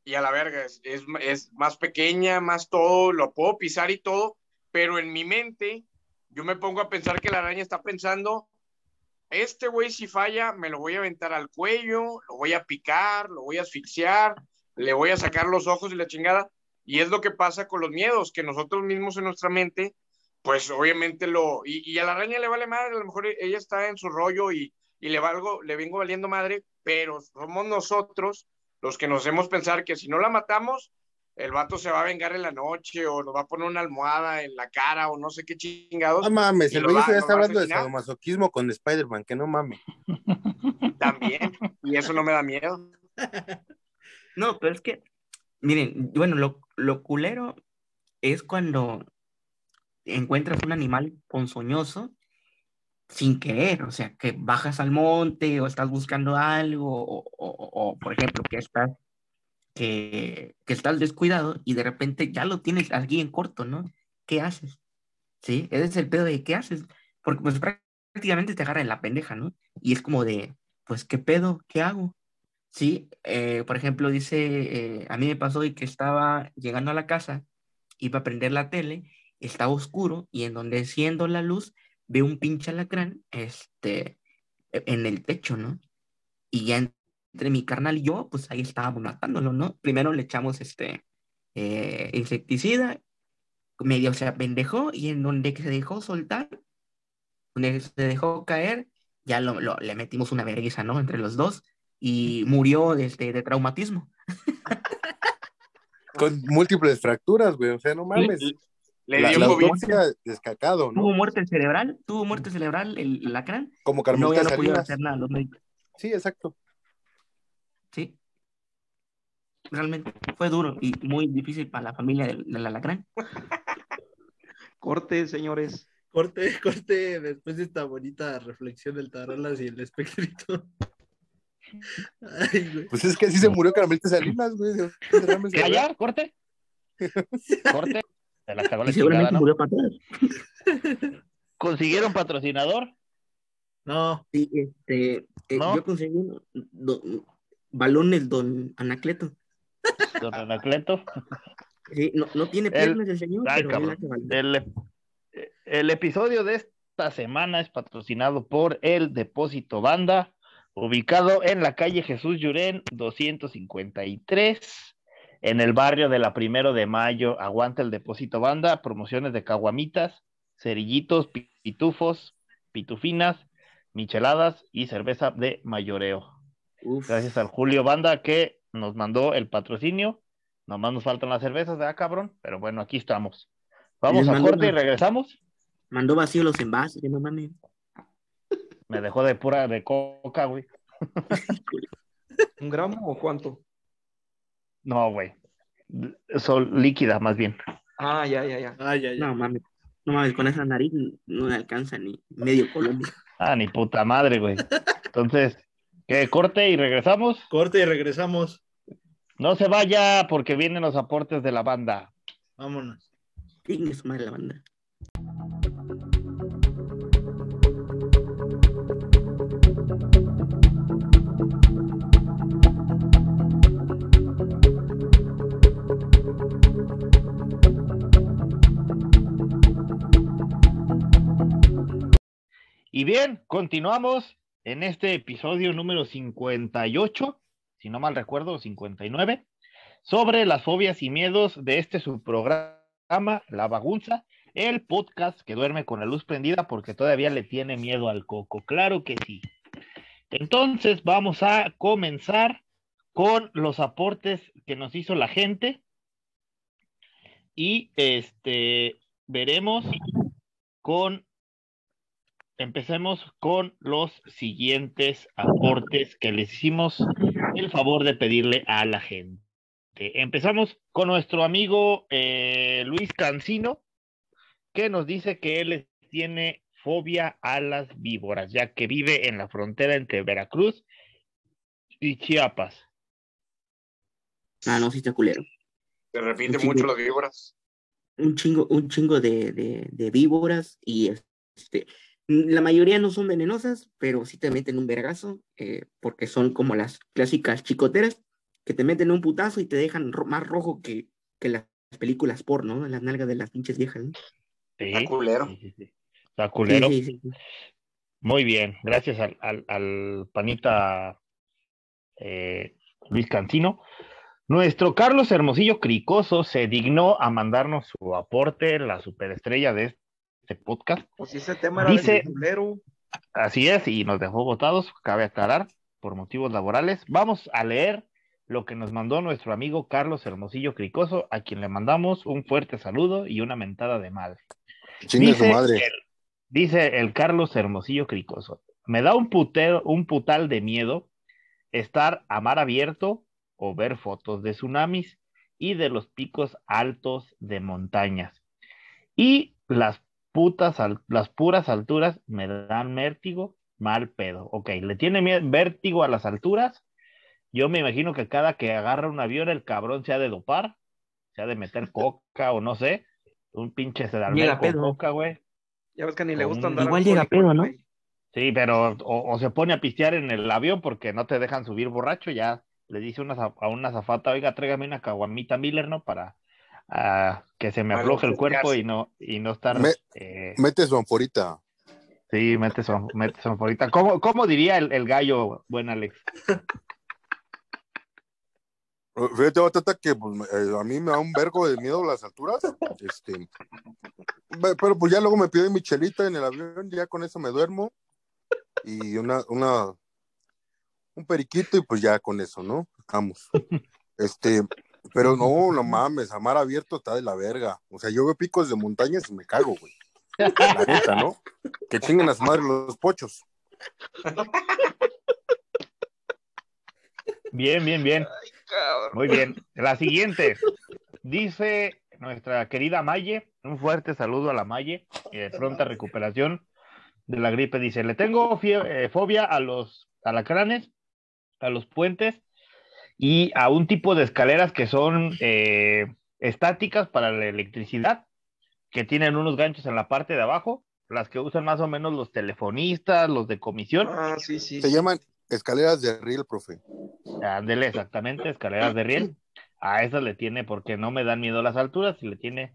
y a la verga, es, es más pequeña, más todo, lo puedo pisar y todo, pero en mi mente yo me pongo a pensar que la araña está pensando, este güey si falla, me lo voy a aventar al cuello, lo voy a picar, lo voy a asfixiar, le voy a sacar los ojos y la chingada. Y es lo que pasa con los miedos, que nosotros mismos en nuestra mente, pues obviamente lo... Y, a la araña le vale madre, a lo mejor ella está en su rollo y, y le, valgo, le vengo valiendo madre, pero somos nosotros los que nos hacemos pensar que si no la matamos, el vato se va a vengar en la noche o nos va a poner una almohada en la cara o no sé qué chingados.
No mames, el güey ya está hablando de sadomasoquismo con Spider-Man, que no mames.
También, y eso no me da miedo.
No, pero es que, miren, bueno, lo, culero es cuando encuentras un animal ponzoñoso sin querer, o sea, que bajas al monte o estás buscando algo, o, por ejemplo, que estás que estás descuidado y de repente ya lo tienes aquí en corto, ¿no? ¿Qué haces? ¿Sí? Ese es el pedo de ¿qué haces? Porque pues prácticamente te agarra en la pendeja, ¿no? Y es como de, pues, ¿qué pedo? ¿Qué hago? Sí, eh, por ejemplo, dice, eh, a mí me pasó y que estaba llegando a la casa, iba a prender la tele, estaba oscuro y en donde siendo la luz, veo un pinche alacrán, este, e, en el techo, ¿no? Y ya entre mi carnal y yo, pues ahí estábamos matándolo, ¿no? Primero le echamos este eh, insecticida, medio se apendejó y en donde se dejó soltar, donde se dejó caer, ya lo, le metimos una vergüenza, ¿no? Entre los dos y murió de, este, de traumatismo.
Con múltiples fracturas, güey, o sea, no mames.
Le dio un
descacado, ¿no?
Tuvo muerte cerebral, tuvo muerte cerebral el lacrán.
Como Carmelita
no, ya no pudieron hacer nada los médicos.
Sí, exacto.
Sí. Realmente fue duro y muy difícil para la familia del, alacrán.
Corte, señores.
Corte, corte, después de esta bonita reflexión del Tarolas y el espectrito.
Pues es que así se murió Carmelita Salinas, güey.
¿Ya, ¿Corte? ¿Corte? Se la cagó la
seguramente murió para
¿Consiguieron patrocinador?
No.
Sí, este, eh, yo conseguí balones, don Anacleto.
Don Anacleto.
Sí, no, no tiene piernas el, señor, pero
el, el episodio de esta semana es patrocinado por el Depósito Banda, ubicado en la calle Jesús Llurén 253, en el barrio de la primero de mayo, aguanta el depósito banda, promociones de caguamitas, cerillitos, pitufos, pitufinas, micheladas y cerveza de mayoreo. Gracias al Julio Banda que nos mandó el patrocinio. Nomás nos faltan las cervezas, ¿verdad, cabrón? Pero bueno, aquí estamos. Vamos a corte y regresamos.
Mandó vacío los envases, no mames.
Me dejó de pura de coca, güey.
¿Un gramo o cuánto?
No, güey. Son líquidas, más bien.
Ah, ya, ya, ya.
Ah, ya, ya. No mames. No mames, con esa nariz no me alcanza ni medio Colombia.
Ah, ni puta madre, güey. Entonces, ¿qué? Corte y regresamos.
Corte y regresamos.
No se vaya porque vienen los aportes de la banda.
Vámonos.
¿Quién es madre la banda?
Y bien, continuamos en este episodio número 58, si no mal recuerdo, 59, sobre las fobias y miedos de este subprograma, La Bagunza, el podcast que duerme con la luz prendida porque todavía le tiene miedo al coco. Claro que sí. Entonces vamos a comenzar con los aportes que nos hizo la gente y este veremos con empecemos con los siguientes aportes que les hicimos el favor de pedirle a la gente. Empezamos con nuestro amigo eh, Luis Cancino, que nos dice que él tiene fobia a las víboras, ya que vive en la frontera entre Veracruz y Chiapas.
Ah, no, sí está culero.
Se repite mucho las víboras.
Un chingo, un chingo de, de, de víboras y este, la mayoría no son venenosas, pero sí te meten un vergazo, eh, porque son como las clásicas chicoteras, que te meten un putazo y te dejan más rojo que, que las películas porno, las nalgas de las pinches viejas. ¿no?
Sí, Está culero.
Está culero. Muy bien, gracias al, al, al panita eh, Luis Cancino. Nuestro Carlos Hermosillo Cricoso se dignó a mandarnos su aporte, la superestrella de este podcast.
Pues ese tema era
Dice, así es, y nos dejó votados, cabe aclarar, por motivos laborales. Vamos a leer lo que nos mandó nuestro amigo Carlos Hermosillo Cricoso, a quien le mandamos un fuerte saludo y una mentada de madre.
Dice, madre.
El, dice el Carlos Hermosillo Cricoso, me da un putero, un putal de miedo estar a mar abierto o ver fotos de tsunamis y de los picos altos de montañas. Y las putas, las puras alturas me dan vértigo, mal pedo. Ok, le tiene vértigo a las alturas. Yo me imagino que cada que agarra un avión, el cabrón se ha de dopar, se ha de meter coca o no sé, un pinche se con coca, güey.
Ya ves que ni le gusta andar.
Igual llega pedo, ¿no?
Sí, pero o, se pone a pistear en el avión porque no te dejan subir borracho, ya le dice una, a una zafata, oiga, tráigame una caguamita Miller, ¿no? Para, a que se me afloje el cuerpo y no, y no estar.
eh... Mete su anforita.
Sí, mete su, mete su anforita. ¿Cómo, ¿Cómo, diría el, el, gallo, buen Alex?
Fíjate, Batata, que pues, eh, a mí me da un vergo de miedo las alturas. Este, pero pues ya luego me pido mi chelita en el avión, ya con eso me duermo. Y una, una, un periquito y pues ya con eso, ¿no? Vamos. Este, pero no, no mames, a mar abierto está de la verga. O sea, yo veo picos de montañas y me cago, güey. La neta, ¿no? Que chinguen a su madre los pochos.
Bien, bien, bien. Muy bien. La siguiente. Dice nuestra querida Maye, un fuerte saludo a la Maye, de pronta recuperación de la gripe. Dice, le tengo eh, fobia a los alacranes, a los puentes y a un tipo de escaleras que son eh, estáticas para la electricidad, que tienen unos ganchos en la parte de abajo, las que usan más o menos los telefonistas, los de comisión.
Ah, sí, sí.
Se llaman escaleras de riel, profe.
Ándele, exactamente, escaleras de riel. A esas le tiene, porque no me dan miedo a las alturas, y le tiene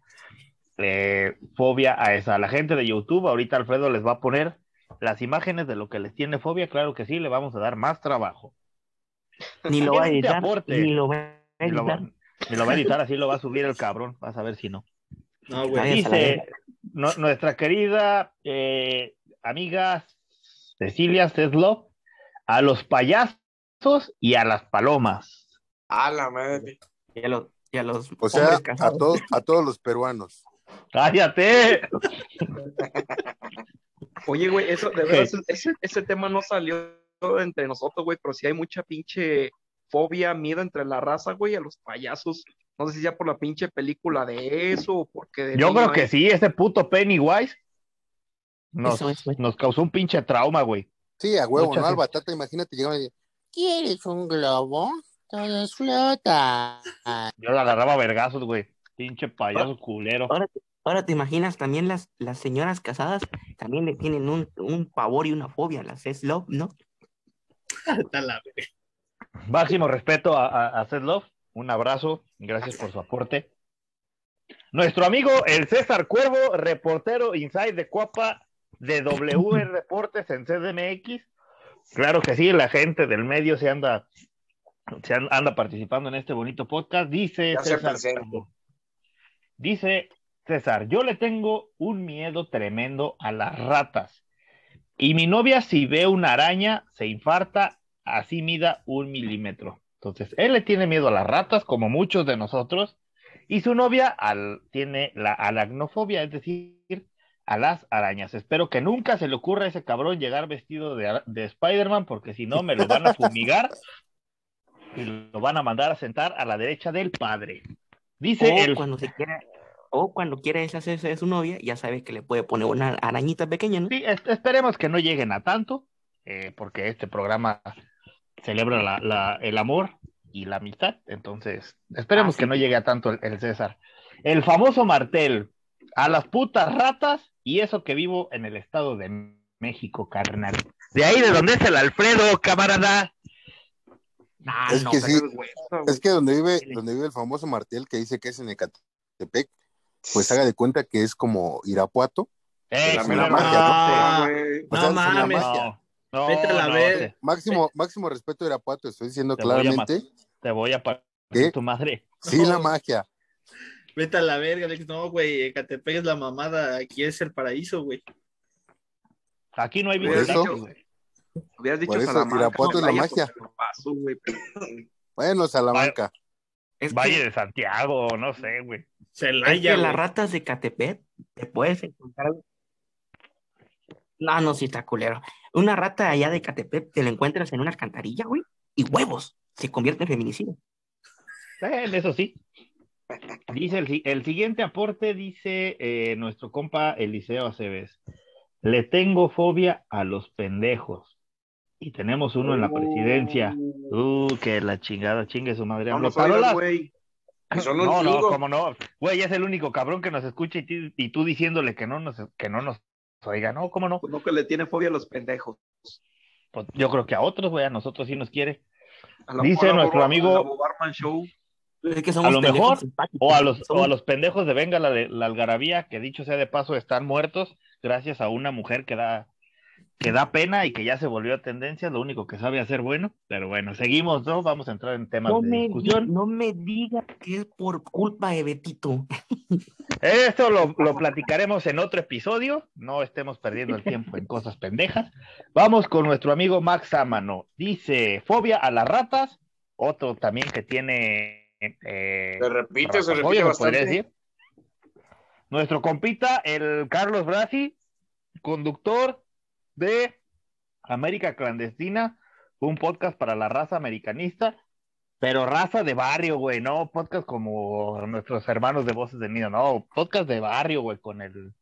eh, fobia a esa. A la gente de YouTube, ahorita Alfredo les va a poner las imágenes de lo que les tiene fobia, claro que sí, le vamos a dar más trabajo.
Ni lo va a editar. Ni lo va a editar.
Me lo va a editar, así lo va a subir el cabrón. Vas a ver si no.
No, güey.
Dice nuestra querida eh, amiga Cecilia Ceslo, a los payasos y a las palomas.
A la madre.
Y a los, y a los
O sea, a, todos a todos los peruanos.
¡Cállate!
Oye, güey, eso, de verdad, ese, ese tema no salió entre nosotros, güey, pero sí hay mucha pinche fobia, miedo entre la raza, güey, a los payasos. No sé si ya por la pinche película de eso o porque... De
Yo creo que sí, ese puto Pennywise nos, nos causó un pinche trauma, güey.
Sí, a huevo, ¿no? Al batata, imagínate, llegaba y ¿quieres un globo? Todo flota.
Yo la agarraba a vergazos, güey. Pinche payaso culero.
Ahora te, imaginas también las, las señoras casadas también le tienen un, un pavor y una fobia, las es love, ¿no?
Máximo respeto a, a, Love. Un abrazo. Gracias por su aporte. Nuestro amigo el César Cuervo, reportero inside de Cuapa de W Reportes en CDMX. Claro que sí, la gente del medio se anda, se anda participando en este bonito podcast. Dice César, dice César, yo le tengo un miedo tremendo a las ratas. Y mi novia, si ve una araña, se infarta, así mida un milímetro. Entonces, él le tiene miedo a las ratas, como muchos de nosotros, y su novia al, tiene la alagnofobia, es decir, a las arañas. Espero que nunca se le ocurra a ese cabrón llegar vestido de, de Spider-Man, porque si no, me lo van a fumigar y lo van a mandar a sentar a la derecha del padre. Dice
él. Cuando se quiera o cuando quiere deshacerse de su novia, ya sabe que le puede poner una arañita pequeña, ¿no?
Sí, esperemos que no lleguen a tanto, eh, porque este programa celebra la, el amor y la amistad, entonces esperemos ah, que no llegue a tanto el, César. El famoso martel, a las putas ratas, y eso que vivo en el estado de México, carnal. De ahí de donde es el Alfredo, camarada.
es que sí, es que donde vive, donde vive el famoso martel que dice que es en Ecatepec, pues haga de cuenta que es como Irapuato.
Eh,
la, magia, ¿no? mames. No,
no, Máximo, máximo respeto a Irapuato, estoy diciendo claramente.
te voy a pagar tu madre.
Sí, la magia.
Vete a la verga, Alex. No, güey, Ecatepec es la mamada, aquí es el paraíso, güey.
Aquí no hay
vida. Hubieras dicho Por eso, Irapuato es la magia. bueno, Salamanca.
Es Valle de Santiago, no sé, güey.
Celaya, las ratas de Catepet te puedes encontrar. No, no, sí está culero. Una rata allá de Catepet te la encuentras en una alcantarilla, güey, y huevos. Se convierte en feminicidio.
Eso sí. Dice el, el siguiente aporte, dice eh, nuestro compa Eliseo Aceves. Le tengo fobia a los pendejos. Y tenemos uno en la presidencia. Uh, que la chingada, chingue su madre.
Vamos a güey.
no, no, como no. Güey, es el único cabrón que nos escucha y, tú diciéndole que no nos, que no nos oiga, ¿no? ¿Cómo no?
Pues no que le tiene fobia a los pendejos.
Pues yo creo que a otros, güey, a nosotros sí nos quiere. Dice nuestro amigo. a lo mejor, o a, los, o a los pendejos de Venga la, la algarabía, que dicho sea de paso, están muertos gracias a una mujer que da que da pena y que ya se volvió a tendencia, lo único que sabe hacer bueno, pero bueno, seguimos, ¿no? Vamos a entrar en temas de discusión.
no me diga que es por culpa de Betito.
Esto lo, lo, platicaremos en otro episodio, no estemos perdiendo el tiempo en cosas pendejas. Vamos con nuestro amigo Max Amano. Dice, fobia a las ratas, otro también que tiene...
Eh, se repite, se repite bastante. Decir.
Nuestro compita, el Carlos Brasi, conductor, de América Clandestina, un podcast para la raza americanista, pero raza de barrio, güey, no podcast como nuestros hermanos de Voces de Nido, no, podcast de barrio, güey, con el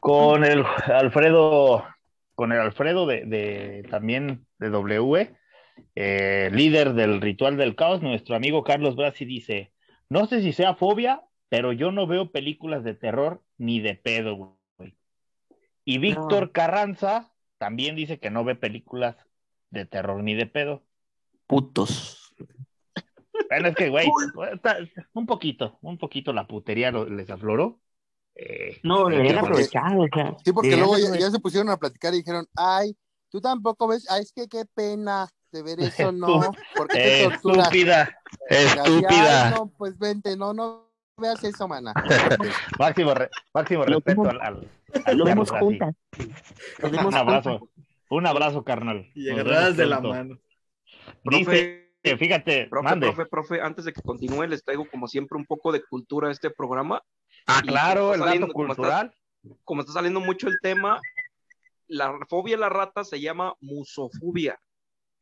con el Alfredo, con el Alfredo de, también de W, eh, líder del ritual del caos, nuestro amigo Carlos Brasi dice, no sé si sea fobia, pero yo no veo películas de terror ni de pedo, güey. Y Víctor Carranza también dice que no ve películas de terror ni de pedo.
Putos.
Bueno, es que, güey, un poquito, un poquito la putería les afloró.
Eh, no, le habían aprovechado. O
sí, porque luego ya, se pusieron a platicar y dijeron, ay, tú tampoco ves, ay, es que qué pena, de ver eso, no. Porque te
Estúpida, estúpida.
no, pues vente, no, no veas eso, mana.
máximo, máximo respeto al, al,
Lo vemos juntas.
Un abrazo, un abrazo, carnal.
Y agarradas de la mano.
Dice, fíjate,
profe,
mande.
profe, profe, antes de que continúe, les traigo como siempre un poco de cultura a este programa.
Ah,
Y
claro, el
saliendo-
dato
como está-
cultural.
Como está saliendo mucho el tema, la fobia a la rata se llama musofobia.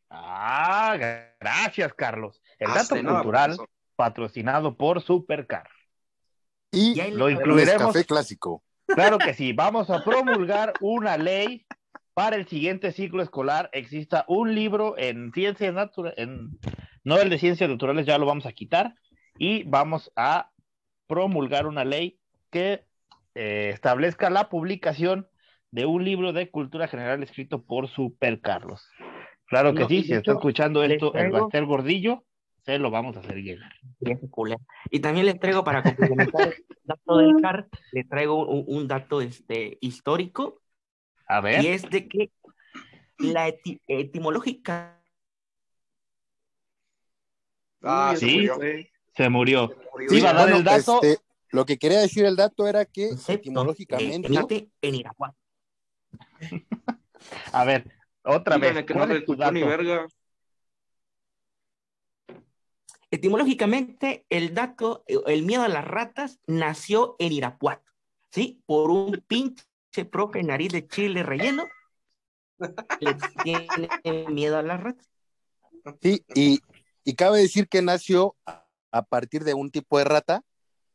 Ah, gracias, Carlos. El dato
nada,
cultural
profesor.
patrocinado por Supercar.
Y
Lo incluiremos.
café clásico.
Claro que sí, vamos a promulgar una ley para el siguiente ciclo escolar. Exista un libro en ciencias naturales, en, no el de ciencias naturales, ya lo vamos a quitar, y vamos a promulgar una ley que eh, establezca la publicación de un libro de cultura general escrito por Super Carlos. Claro que
No,
sí, si está escuchando esto el Bastel Gordillo, se lo vamos a hacer llegar.
Y también les traigo para complementar el dato del CAR, les traigo un, un dato este, histórico,
A ver.
y es de que la eti- etimológica
Ah,
Uy,
se
sí.
murió.
Se murió.
murió.
Sí, iba a dar
bueno,
el dato.
este, lo que quería decir el dato era que etimológicamente
eh, en Irapuato.
A ver, otra vez.
que no
¿cuál
le
es tu
escuchó ni verga.
Etimológicamente, el dato, el miedo a las ratas nació en Irapuato, ¿sí? Por un pinche profe nariz de chile relleno que tiene miedo a las ratas.
Sí, y, y cabe decir que nació a- partir de un tipo de rata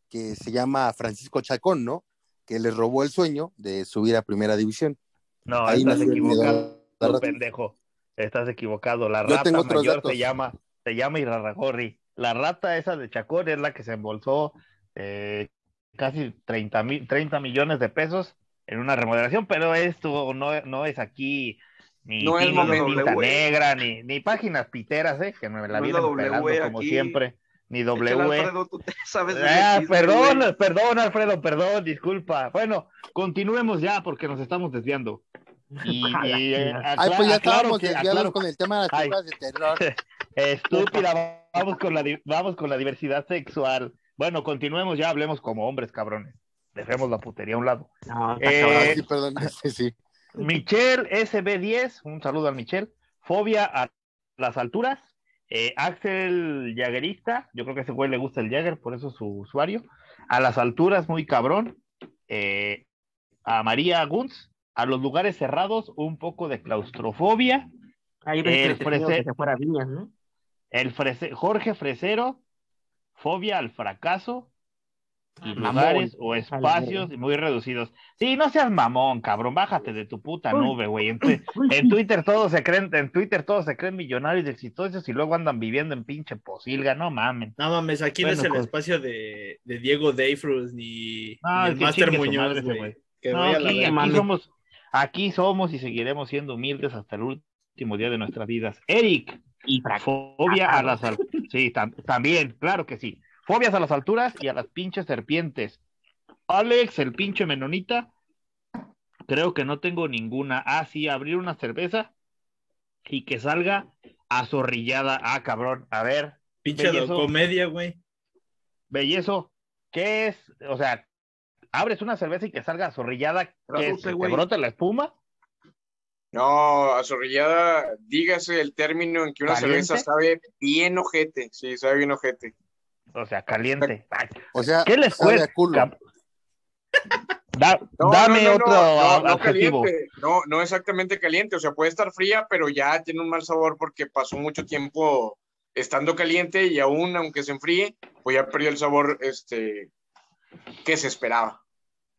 que se llama Francisco Chacón, ¿no? Que le robó el sueño de subir a primera división.
No,
Ahí
estás equivocado, pendejo. Estás equivocado. La
Yo
rata
tengo otros
mayor
datos.
se llama, se llama Irarragorri. La rata esa de Chacón es la que se embolsó eh, casi 30, mil, 30 millones de pesos en una remodelación, pero esto no, no es aquí ni,
No es
tinta negra, ni, ni páginas piteras, eh, que me la
No
vienen
la W
pelando como
aquí.
siempre, ni W.
Alfredo, tú te sabes
Ah, perdón, perdón, Alfredo, perdón, disculpa. Bueno, continuemos ya porque nos estamos desviando. Y, y, eh,
Ay, pues ya estábamos
que-
desviados
aclaro-
con el tema de las
Ay.
películas de terror.
Estúpida, vamos con, la, vamos con la diversidad sexual. Bueno, continuemos ya, hablemos como hombres, cabrones. Dejemos la putería a un lado.
No,
Eh,
sí, perdón, sí, sí.
Michelle SB10, un saludo al Michelle. Fobia a las alturas. Eh, Axel Jagerista, yo creo que a ese güey le gusta el Jagger, por eso es su usuario. A las alturas, muy cabrón. Eh, a María Gunz, a los lugares cerrados, un poco de claustrofobia.
Ahí ves que se fuera Viñas, ¿no?
El frese- Jorge Fresero, fobia al fracaso y
Mamón.
lugares o espacios muy reducidos. Sí, no seas mamón, cabrón, bájate de tu puta nube, güey. En, Twitter todos se creen, en Twitter todos se creen millonarios y exitosos y luego andan viviendo en pinche posilga, no mamen.
No mames, aquí no es el
pues-
espacio de, de Diego Dayfrus ni,
No,
ni el
que
Master Muñoz, güey.
No,
vaya a la
aquí, somos, aquí somos y seguiremos siendo humildes hasta el último día de nuestras vidas. Eric,
Y.
Fobia a las alturas. Sí, tam- también, claro que sí. Fobias a las alturas y a las pinches serpientes. Alex, el pinche menonita. Creo que no tengo ninguna. Ah, sí, abrir una cerveza y que salga azorrillada. Ah, cabrón. A ver,
Pinche
Bellezo.
comedia, güey.
bellezo. ¿Qué es? O sea, abres una cerveza y que salga azorrillada. ¿Que ¿Te
güey.
brota la espuma?
No, azorrillada, dígase el término en que una
¿Caliente?
cerveza sabe bien ojete. Sí, sabe bien ojete.
O sea, caliente. Ay,
O sea,
¿Qué les cuesta? Da-
No,
dame
no, no,
otro adjetivo.
caliente, no, no exactamente caliente, o sea, puede estar fría, pero ya tiene un mal sabor porque pasó mucho tiempo estando caliente y aún aunque se enfríe, pues ya perdió el sabor este que se esperaba.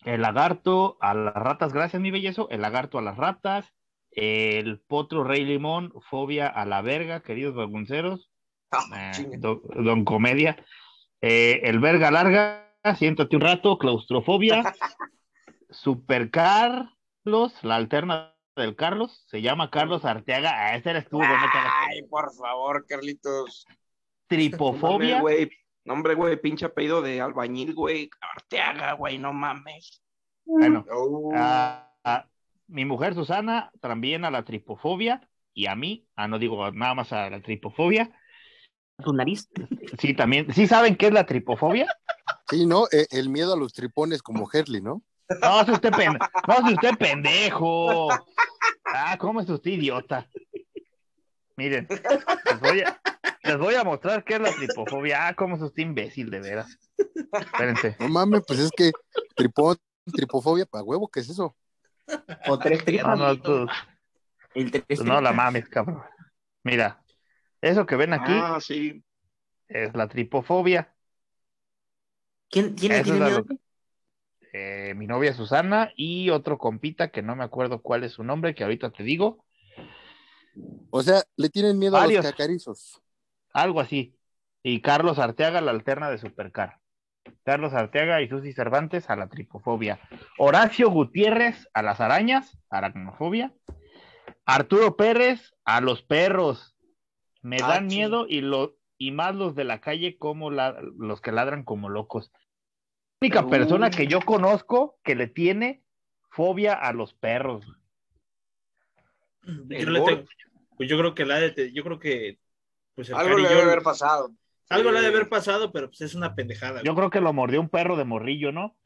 El lagarto a las ratas, gracias mi bellezo. El lagarto a las ratas. El potro rey limón, fobia a la verga, queridos bagunceros.
Ah,
Eh,
chinga.
don, don Comedia. Eh, el verga larga, siéntate un rato, claustrofobia. Super Carlos, la alterna del Carlos, se llama Carlos Arteaga. Ah, ese eres tú, no
Ay, por favor, Carlitos.
Tripofobia.
Nombre, güey, pinche apellido de albañil, güey. Arteaga, güey, no mames.
Bueno,
Oh,
a- a mi mujer Susana también a la tripofobia y a mí, ah, no digo nada más a la tripofobia.
¿Tu nariz?
Sí, también. ¿Sí saben qué es la tripofobia?
Sí, ¿no? E, el miedo a los tripones como Herley, ¿no?
No, es usted, pendejo. no, es usted pendejo. Ah, ¿cómo es usted idiota? Miren, les voy, a, les voy a mostrar qué es la tripofobia. Ah, cómo es usted imbécil, de veras. Espérense.
No mames, pues es que tripón, tripofobia para huevo, ¿qué es eso?
O tres tripas.
No, no, tú-
El tres
no la mames, cabrón. Mira, eso que ven aquí
Ah, sí.
es la tripofobia.
¿Quién, quién le tiene
es
miedo?
algo- Eh, mi novia Susana y otro compita que no me acuerdo cuál es su nombre, que ahorita te digo.
O sea, le tienen miedo
Varios.
a los cacarizos.
Algo así. Y Carlos Arteaga, la alterna de Supercar. Carlos Arteaga y Susi Cervantes a la tripofobia. Horacio Gutiérrez a las arañas, aracnofobia. Arturo Pérez a los perros. Me
Ah,
dan miedo y, lo, y más los de la calle como la- los que ladran como locos. La única persona que yo conozco que le tiene fobia a los perros.
Yo, le tengo- pues yo creo que la de, yo creo que pues el
Algo le debe haber pasado.
Algo le
Sí.
debe haber pasado, pero pues es una pendejada.
Yo
güey.
creo que lo mordió un perro de morrillo, ¿no?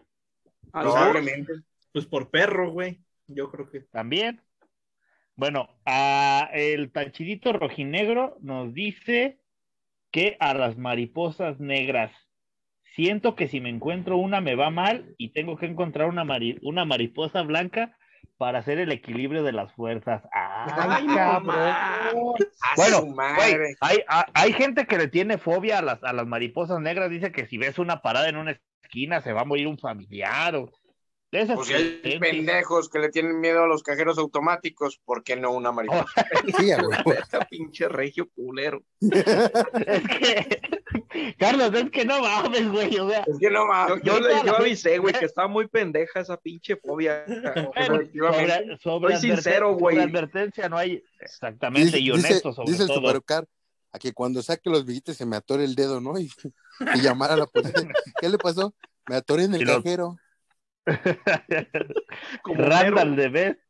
Al
Probablemente.
Pues por perro, güey. Yo creo que.
También. Bueno, a el tachidito rojinegro nos dice que a las mariposas negras. Siento que si me encuentro una me va mal y tengo que encontrar una, mari- una mariposa blanca para hacer el equilibrio de las fuerzas. ¡Ay, cabrón! Bueno,
su madre.
Güey, hay, hay, hay gente que le tiene fobia a las, a las mariposas negras. Dice que si ves una parada en una esquina se va a morir un familiar. O...
Pues si hay pendejos que le tienen miedo a los cajeros automáticos, ¿por qué no una mariposa?
Sí, a huevo.
Esa pinche regio culero.
Es que, Carlos, es que no mames, güey. O sea,
Es que no mames.
yo,
Yo
le- yo
la-
avisé, güey, que está muy pendeja esa pinche fobia.
sobre, sobre
Soy sincero, güey.
sobre advertencia no hay exactamente y honesto sobre
dice el supercar a que cuando saque los billetes se me atore el dedo, ¿no? Y, y llamar a la policía. ¿Qué le pasó? Me atoré en el cajero.
Randall de Best,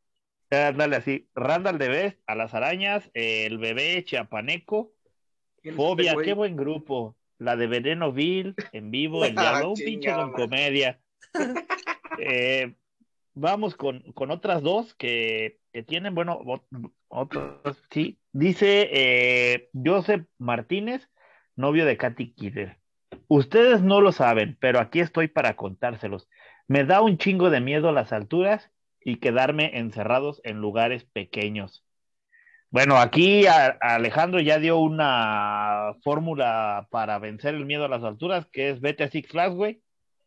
ándale así, Randall de Best, a las arañas, el bebé chiapaneco, Fobia,
Este
qué buen grupo. La de Veneno Bill, en vivo, el diablo, un pinche
Chingada
con comedia. Eh, vamos con, con otras dos que, que tienen, bueno, ot- otras, sí. Dice eh, Joseph Martínez, novio de Katy Killer. Ustedes no lo saben, pero aquí estoy para contárselos. Me da un chingo de miedo las alturas y quedarme encerrados en lugares pequeños. Bueno, aquí a- Alejandro ya dio una fórmula para vencer el miedo a las alturas, que es vete a Six Flags, güey,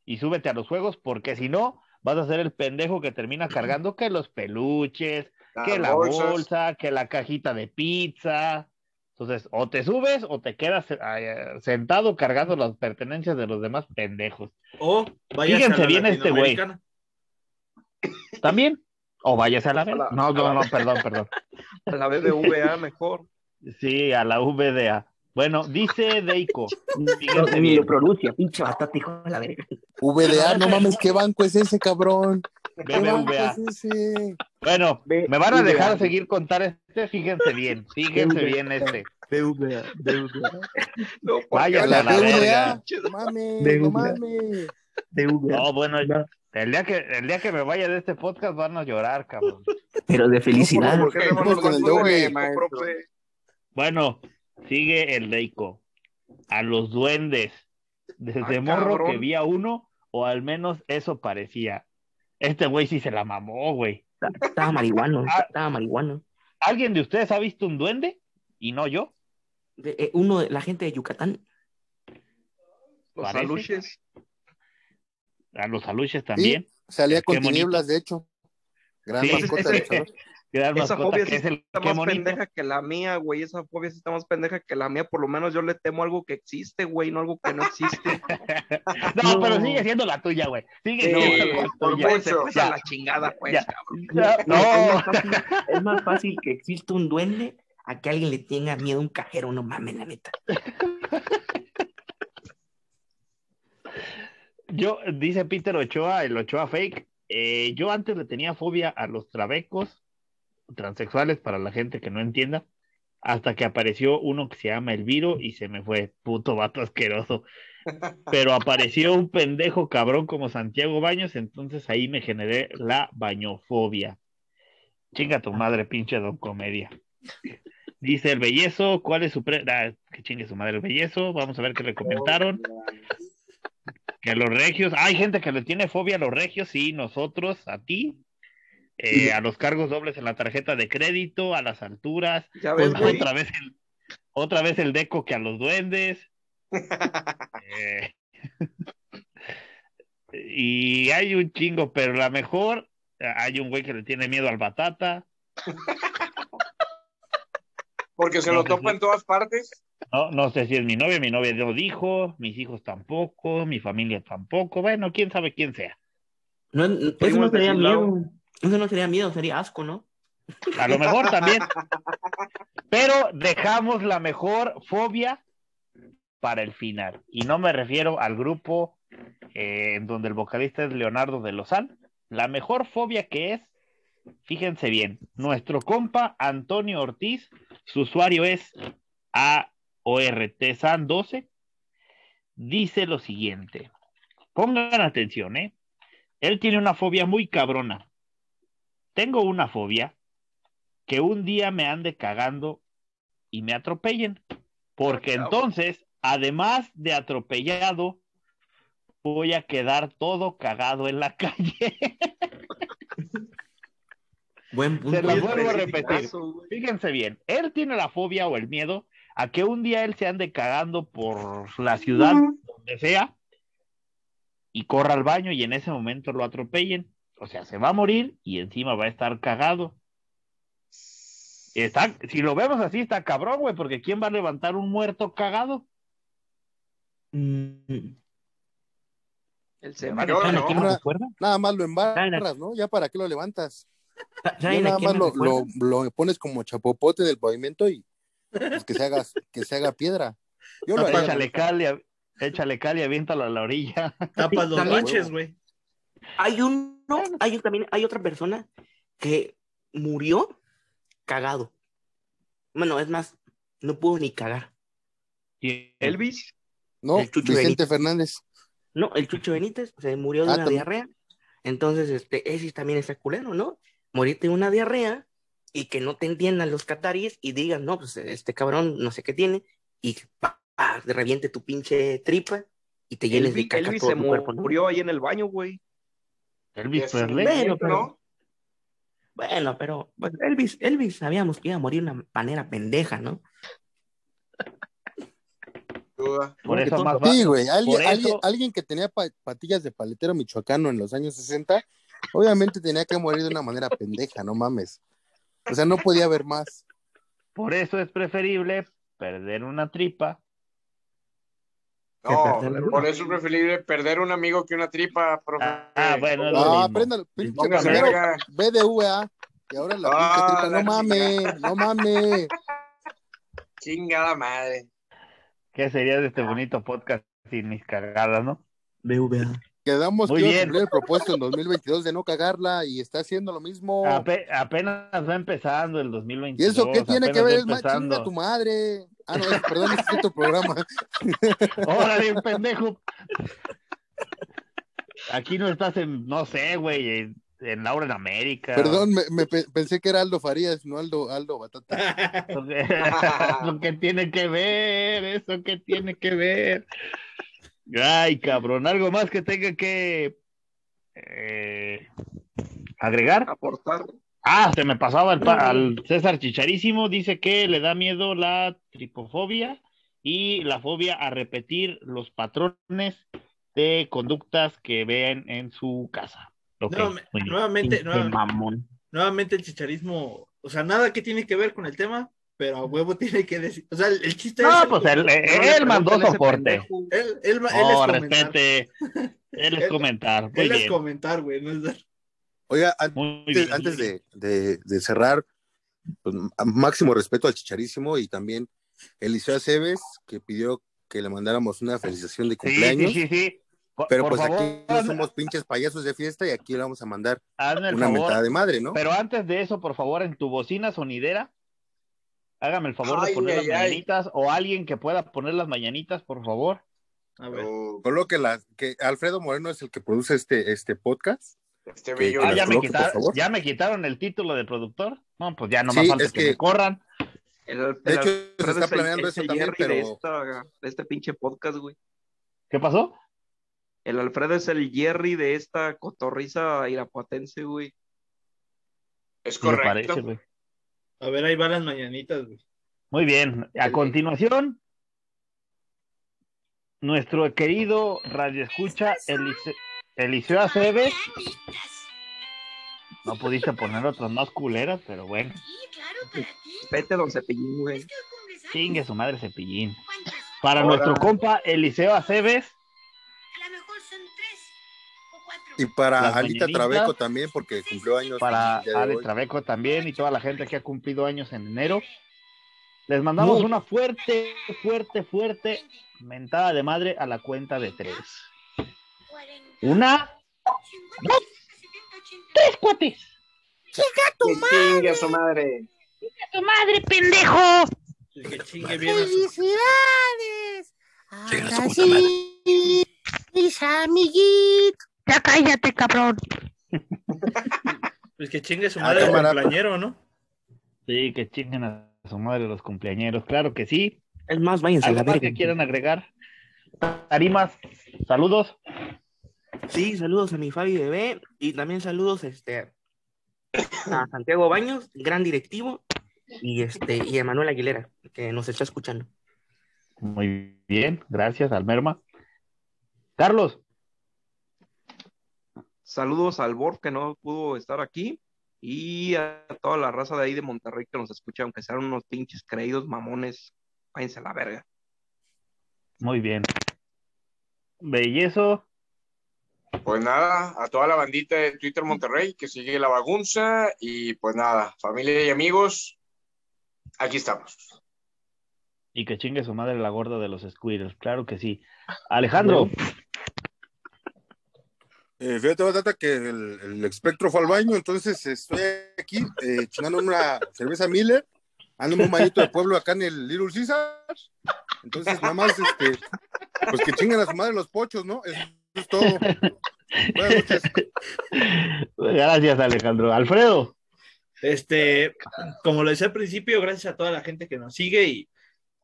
y súbete a los juegos, porque si no, vas a ser el pendejo que termina cargando que los peluches, que la bolsa, que la cajita de pizza. Entonces, o te subes o te quedas eh, sentado cargando las pertenencias de los demás pendejos.
O vaya
Fíjense bien este güey. ¿También? O vayas a la
A la-
No, no, no, perdón, perdón.
A la BBVA mejor.
Sí, a la VDA. Bueno, dice Deiko. Fíjense
Ni lo pronuncia, pinche batata, hijo de la verga.
VDA, no mames, ¿qué banco es ese, cabrón? ¿Qué banco
BBVA. Bueno,
B-
me van a dejar seguir contar este, fíjense bien, fíjense bien este.
BVA, BVA,
No, porque
Vaya
la
verga.
no mames, no mames.
BVA.
No, bueno, el día que el día que me vaya de este podcast van a llorar, cabrón.
Pero de felicidad.
¿Por qué se
Vamos con el doble,
maestro?
profe.
Bueno, sigue el Deiko. A los duendes. Desde
Ah,
morro
cabrón.
que vi a uno, o al menos eso parecía. Este güey sí se la mamó, güey.
Estaba marihuano,
Ah.
estaba marihuano.
¿Alguien de ustedes ha visto un duende? Y no yo.
De- eh, uno de la gente de Yucatán.
Los
Parece.
aluches.
A los aluches también.
Salía
Qué
con tinieblas, de hecho. Gran
Sí.
mascota de
Esa
mascota,
fobia
que
sí
es el
está más
bonito.
pendeja que la mía, güey. Esa fobia sí está más pendeja que la mía. Por lo menos yo le temo algo que existe, güey, no algo que no existe.
No,
No.
pero sigue siendo la tuya, güey. Sigue
Sí,
siendo la
por
tuya.
mucho.
Se la chingada, pues,
Ya.
cabrón.
Ya,
No, Es, más fácil, es más fácil que exista un duende a que alguien le tenga miedo a un cajero, no mames, la neta.
yo, dice Peter Ochoa, el Ochoa fake, eh, yo antes le tenía fobia a los trabecos, transexuales para la gente que no entienda, hasta que apareció uno que se llama Elviro y se me fue, puto vato asqueroso. Pero apareció un pendejo cabrón como Santiago Baños, entonces ahí me generé la bañofobia. Chinga tu madre, pinche don comedia. Dice el bellezo, ¿cuál es su pre... Ah, que chingue su madre el bellezo, vamos a ver qué le comentaron. Que a los regios, hay gente que le tiene fobia a los regios, sí, nosotros, a ti, eh, a los cargos dobles en la tarjeta de crédito, a las alturas, otra vez el, otra vez el deco que a los duendes. Eh, y hay un chingo, pero la mejor, hay un güey que le tiene miedo al batata.
Porque se lo topa en todas partes.
No, no sé si es mi novia, mi novia no dijo, mis hijos tampoco, mi familia tampoco, bueno, quién sabe quién sea.
No, eso no sería miedo. Eso no sería miedo, sería asco, ¿no?
A lo mejor también. Pero dejamos la mejor fobia para el final. Y no me refiero al grupo eh, en donde el vocalista es Leonardo de Lozán. La mejor fobia que es, fíjense bien, nuestro compa Antonio Ortiz su usuario es AORTSAN12. Dice lo siguiente. Pongan atención, ¿eh? Él tiene una fobia muy cabrona. Tengo una fobia que un día me ande cagando y me atropellen. Porque entonces, además de atropellado, voy a quedar todo cagado en la calle. Se la vuelvo a repetir. Fíjense bien, él tiene la fobia o el miedo a que un día él se ande cagando por la ciudad, donde sea, y corra al baño y en ese momento lo atropellen. O sea, se va a morir y encima va a estar cagado. Está, si lo vemos así, está cabrón, güey, porque ¿quién va a levantar un muerto cagado?
Mm. El
se Nada más lo embarras, ¿no? Ya para qué lo levantas nada más lo, lo, pones como chapopote del pavimento y pues, que, se haga, que se haga piedra.
Yo lo échale, cal y, échale cal y aviéntalo a la orilla.
Tapas los manches, güey.
Hay uno, hay también, hay otra persona que murió cagado. Bueno, es más, no pudo ni cagar.
¿Y Elvis?
No, Vicente Fernández.
No, el Chucho Benítez se murió de ah, una diarrea. Entonces, este, ese también es culero, ¿no? morirte de una diarrea y que no te entiendan los cataríes y digan, no, pues este cabrón no sé qué tiene, y pa, reviente tu pinche tripa y te llenes de caca
Elvis todo se tu cuerpo, murió ahí en el baño, güey.
Elvis
bueno, pero, bueno, pero pues, Elvis, Elvis sabíamos que iba a morir de una manera pendeja, ¿no?
Por eso más sí, güey, alguien, alguien, que tenía patillas de paletero michoacano en los años 60 Obviamente tenía que morir de una manera pendeja, no mames. O sea, no podía haber más.
Por eso es preferible perder una tripa.
No, por eso es preferible perder un amigo que una tripa,
Ah, bueno,
no, aprenda, pinche BDVA. Y ahora la pinche tripa, no mames, no mames.
Chingada madre.
¿Qué sería de este bonito podcast sin mis cagadas, no?
BVA.
Quedamos que iba a cumplir el propuesto en 2022 de no cagarla y está haciendo lo mismo.
apenas va empezando el 2022.
¿Y eso qué tiene que ver? Es más chinga tu madre. Ah, no, perdón, es otro programa.
Órale, pendejo. Aquí no estás en, no sé, güey, en, Laura en América.
Perdón, me, pensé que era Aldo Farías, no Aldo, Aldo Batata.
¿Eso qué tiene que ver? ¿Eso qué tiene que ver? Ay, cabrón, algo más que tenga que eh, agregar.
Aportar.
Ah, se me pasaba al César Chicharísimo, dice que le da miedo la tripofobia y la fobia a repetir los patrones de conductas que vean en su casa.
nuevamente, nuevamente el chicharismo, o sea, nada que tiene que ver con el tema, pero a huevo tiene que decir. O sea, el, chiste
no, es. pues él, él, mandó soporte.
Él, él,
oh, es respete. Él es comentar.
él es comentar, güey. No es
Oiga, antes, antes de, de, de, cerrar, pues, máximo respeto al Chicharísimo y también Eliseo Aceves, que pidió que le mandáramos una felicitación de cumpleaños.
Sí, sí, sí.
pero pues aquí no somos pinches payasos de fiesta y aquí le vamos a mandar una mentada de madre, ¿no?
Pero antes de eso, por favor, en tu bocina sonidera, hágame el favor de poner las mañanitas o alguien que pueda poner las mañanitas, por favor.
A ver. Coloque las, que Alfredo Moreno es el que produce este, este podcast.
Este ah, ya, me quitaron, ya me quitaron el título de productor. No, pues ya no más falta que, me corran.
El, de hecho, se está planeando eso también, pero. De, este pinche podcast, güey.
¿Qué pasó?
El Alfredo es el Jerry de esta cotorriza irapuatense, güey.
Es correcto.
A ver, ahí van las mañanitas, güey.
Muy bien. A continuación, nuestro querido Radio Escucha, Eliseo Aceves. No pudiste poner otras más culeras, pero bueno.
Vete, don Cepillín, güey.
Chingue su madre Cepillín. Para nuestro compa Eliseo Aceves.
Y para Alita Trabeco también, porque cumplió años.
Para Ale Trabeco también y toda la gente que ha cumplido años en enero. Les mandamos una fuerte, fuerte, fuerte mentada de madre a la cuenta de tres. Una, dos, tres cuates.
Chica tu madre.
Chingue a su madre.
Chica tu madre, pendejo.
Que chingue bien
¡Felicidades! Ahora sí, mis amiguitos. Ya cállate, cabrón.
Pues que chingue su madre el cumpleañero, ¿no?
Sí, que chinguen a su madre los cumpleañeros, claro que sí.
Es más, váyanse a la verga.
que quieran agregar? Tarimas, saludos.
Sí, saludos a mi Fabi Bebé y también saludos este, a Santiago Baños, gran directivo, y este y a Manuel Aguilera, que nos está escuchando.
Muy bien, gracias, Almerma. Carlos.
Saludos al Borg que no pudo estar aquí y a toda la raza de ahí de Monterrey que nos escucha, aunque sean unos pinches creídos mamones, váyanse a la verga.
Muy bien. Bellezo.
Pues nada, a toda la bandita de Twitter Monterrey que sigue la bagunza y pues nada, familia y amigos, aquí estamos.
Y que chingue su madre la gorda de los squirrels, claro que sí. Alejandro.
Eh, fíjate, Batata, que el, el, espectro fue al baño, entonces estoy aquí eh, chingando una cerveza Miller, ando un bañito de pueblo acá en el Little Caesar. Entonces, nada más, este, pues que chinguen a su madre los pochos, ¿no? Eso es todo. Buenas noches.
Gracias, Alejandro. Alfredo.
Este, como lo decía al principio, gracias a toda la gente que nos sigue y,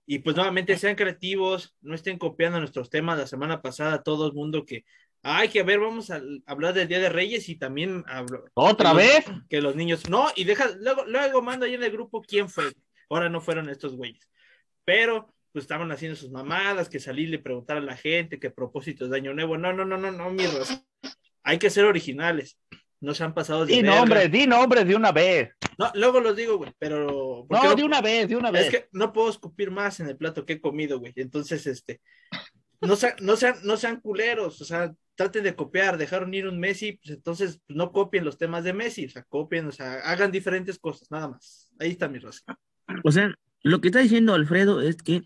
y pues nuevamente sean creativos, no estén copiando nuestros temas. La semana pasada todo el mundo que, ay, que a ver, vamos a hablar del Día de Reyes y también
¿Otra vez?
Que los niños, no, y deja, luego, luego mando ahí en el grupo quién fue. Ahora no fueron estos güeyes. Pero pues estaban haciendo sus mamadas, que salir y preguntar a la gente qué propósitos de año nuevo. No, no, no, no, no, mi Hay que ser originales. No se han pasado
de Di nombres, di nombres de una vez.
No, luego los digo, güey, pero.
No, de una vez, de una vez.
Es que no puedo escupir más en el plato que he comido, güey. Entonces, este. No, sean, no, sean, no sean culeros, o sea, traten de copiar, dejaron ir un Messi, pues entonces pues, no copien los temas de Messi, o sea, copien, o sea, hagan diferentes cosas, nada más. Ahí está mi raza.
O sea, lo que está diciendo Alfredo es que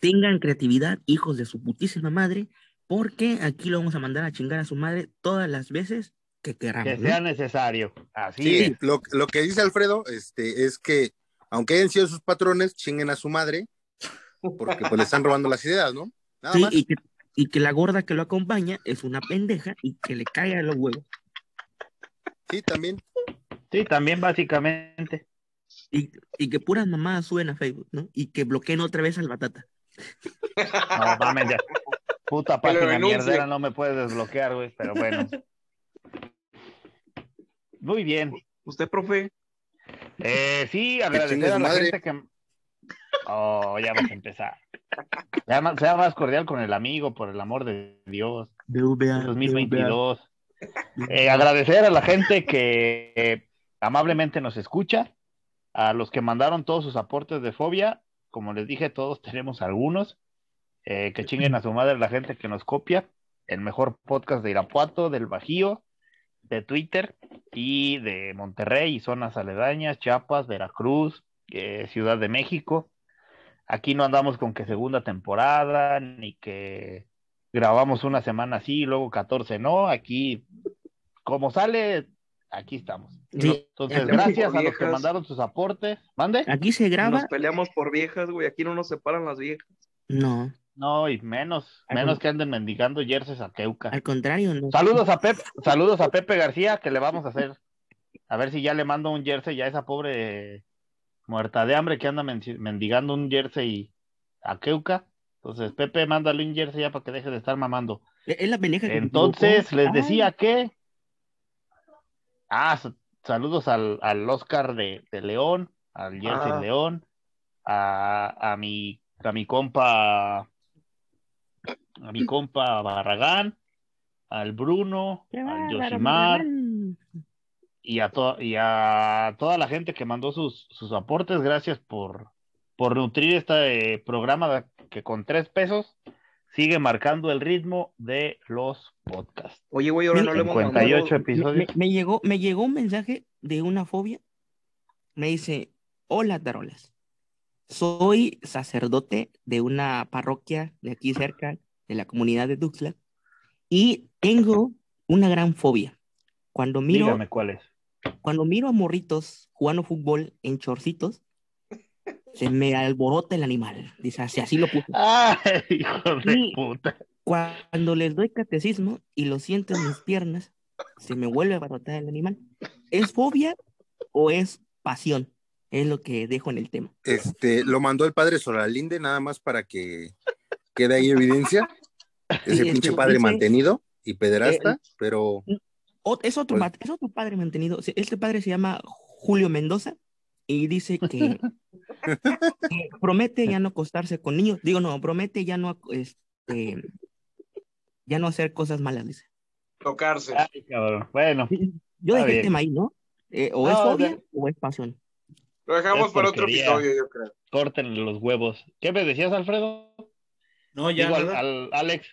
tengan creatividad, hijos de su putísima madre, porque aquí lo vamos a mandar a chingar a su madre todas las veces que queramos.
Que sea necesario. Así
sí, Lo, lo, que dice Alfredo este, es que, aunque hayan sido sus patrones, chinguen a su madre, porque pues le están robando las ideas, ¿no?
Nada sí, más. Y, que, y que la gorda que lo acompaña es una pendeja y que le caiga los huevos.
Sí, también.
Sí, también básicamente.
Y, y, que puras mamadas suben a Facebook, ¿no? Y que bloqueen otra vez al batata.
No, mames, ya. Puta página mierdera, no me puedes desbloquear, güey, pero bueno. Muy bien.
¿Usted, profe?
Eh, sí, agradecer a la gente que. Oh, ya vamos a empezar. Sea más, sea más cordial con el amigo, por el amor de Dios. 2022. Eh, agradecer a la gente que eh, amablemente nos escucha a los que mandaron todos sus aportes de fobia, como les dije, todos tenemos algunos. Eh, que chinguen a su madre la gente que nos copia. El mejor podcast de Irapuato, del Bajío, de Twitter y de Monterrey y zonas aledañas, Chiapas, Veracruz, eh, Ciudad de México. Aquí no andamos con que segunda temporada, ni que grabamos una semana así, luego 14 no, aquí, como sale, aquí estamos. Entonces, gracias a los que mandaron sus aportes. ¿Mande?
Aquí se graba.
Nos peleamos por viejas, güey, aquí no nos separan las viejas.
No.
No, y menos, menos que anden mendigando jerseys a Keuka.
Al contrario, no.
Saludos a Pepe, saludos a Pepe García, que le vamos a hacer. A ver si ya le mando un jersey ya a esa pobre muerta de hambre que anda mendigando un jersey a Keuka. Entonces, Pepe, mándale un jersey ya para que deje de estar mamando.
Es la
Entonces, les decía que. Ah, saludos al, al Oscar de, de, León, al Jersey ah. León, a, a, mi, a mi compa. A mi compa Barragán, al Bruno, al Yoshimar y a, y a toda la gente que mandó sus, sus aportes. Gracias por, por nutrir este programa que con tres pesos sigue marcando el ritmo de los podcasts.
Oye, güey, ahora no le hemos 58
episodios.
Me, llegó, me llegó un mensaje de una fobia. Me dice, hola, Tarolas. Soy sacerdote de una parroquia de aquí cerca, de la comunidad de Tuxtla, y tengo una gran fobia. Cuando miro,
Dígame cuál es.
Cuando miro a morritos jugando fútbol en chorcitos, se me alborota el animal. Dice, así, así lo puse.
¡Ay, hijo de puta!
Cuando les doy catecismo y lo siento en mis piernas, se me vuelve a alborotar el animal. ¿Es fobia o es pasión? Es lo que dejo en el tema.
Este, lo mandó el padre Solalinde nada más para que quede ahí evidencia. Ese pinche este, padre mantenido y pederasta, eh, pero...
Es otro, pues es otro padre mantenido. Este padre se llama Julio Mendoza y dice que promete ya no acostarse con niños. Digo, no, promete ya no, este, ya no hacer cosas malas, dice.
Tocarse.
Bueno.
Yo dejé el tema ahí, ¿no? Eh, o es fobia o es pasión.
Lo dejamos para otro episodio, yo creo.
Corten los huevos. ¿Qué me decías, Alfredo?
No, ya.
al, Alex.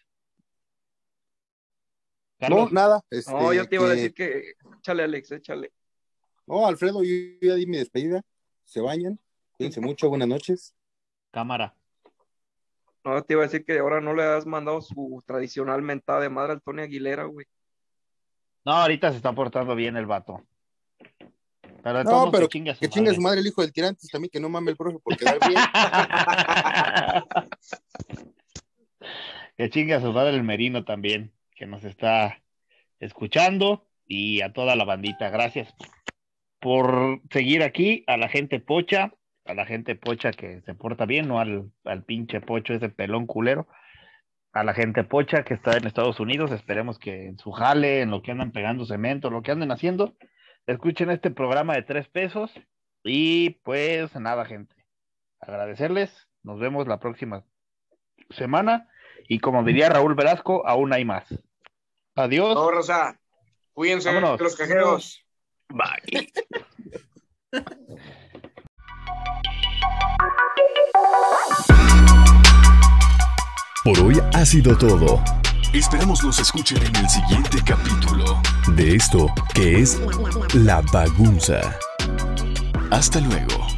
No, nada.
Este, no, yo te iba a decir que échale, Alex, échale.
No, Alfredo, yo ya di mi despedida. Se bañan. Cuídense mucho. Buenas noches.
Cámara.
No, te iba a decir que ahora no le has mandado su tradicional mentada de madre al Tony Aguilera, güey.
No, ahorita se está portando bien el vato.
Pero no, pero que chingue, su, madre el hijo del tirantes también, que no mame el profe por quedar bien.
que chingue a su madre el Merino también, que nos está escuchando y a toda la bandita. Gracias por seguir aquí, a la gente pocha, a la gente pocha que se porta bien, no al, al pinche pocho ese pelón culero, a la gente pocha que está en Estados Unidos, esperemos que en su jale, en lo que andan pegando cemento, lo que anden haciendo, escuchen este programa de tres pesos y pues nada, gente, agradecerles, nos vemos la próxima semana y como diría Raúl Velasco, aún hay más. Adiós.
Rosa. Cuídense los cajeros.
Bye.
Por hoy ha sido todo. Esperamos nos escuchen en el siguiente capítulo de esto que es La Bagunza. Hasta luego.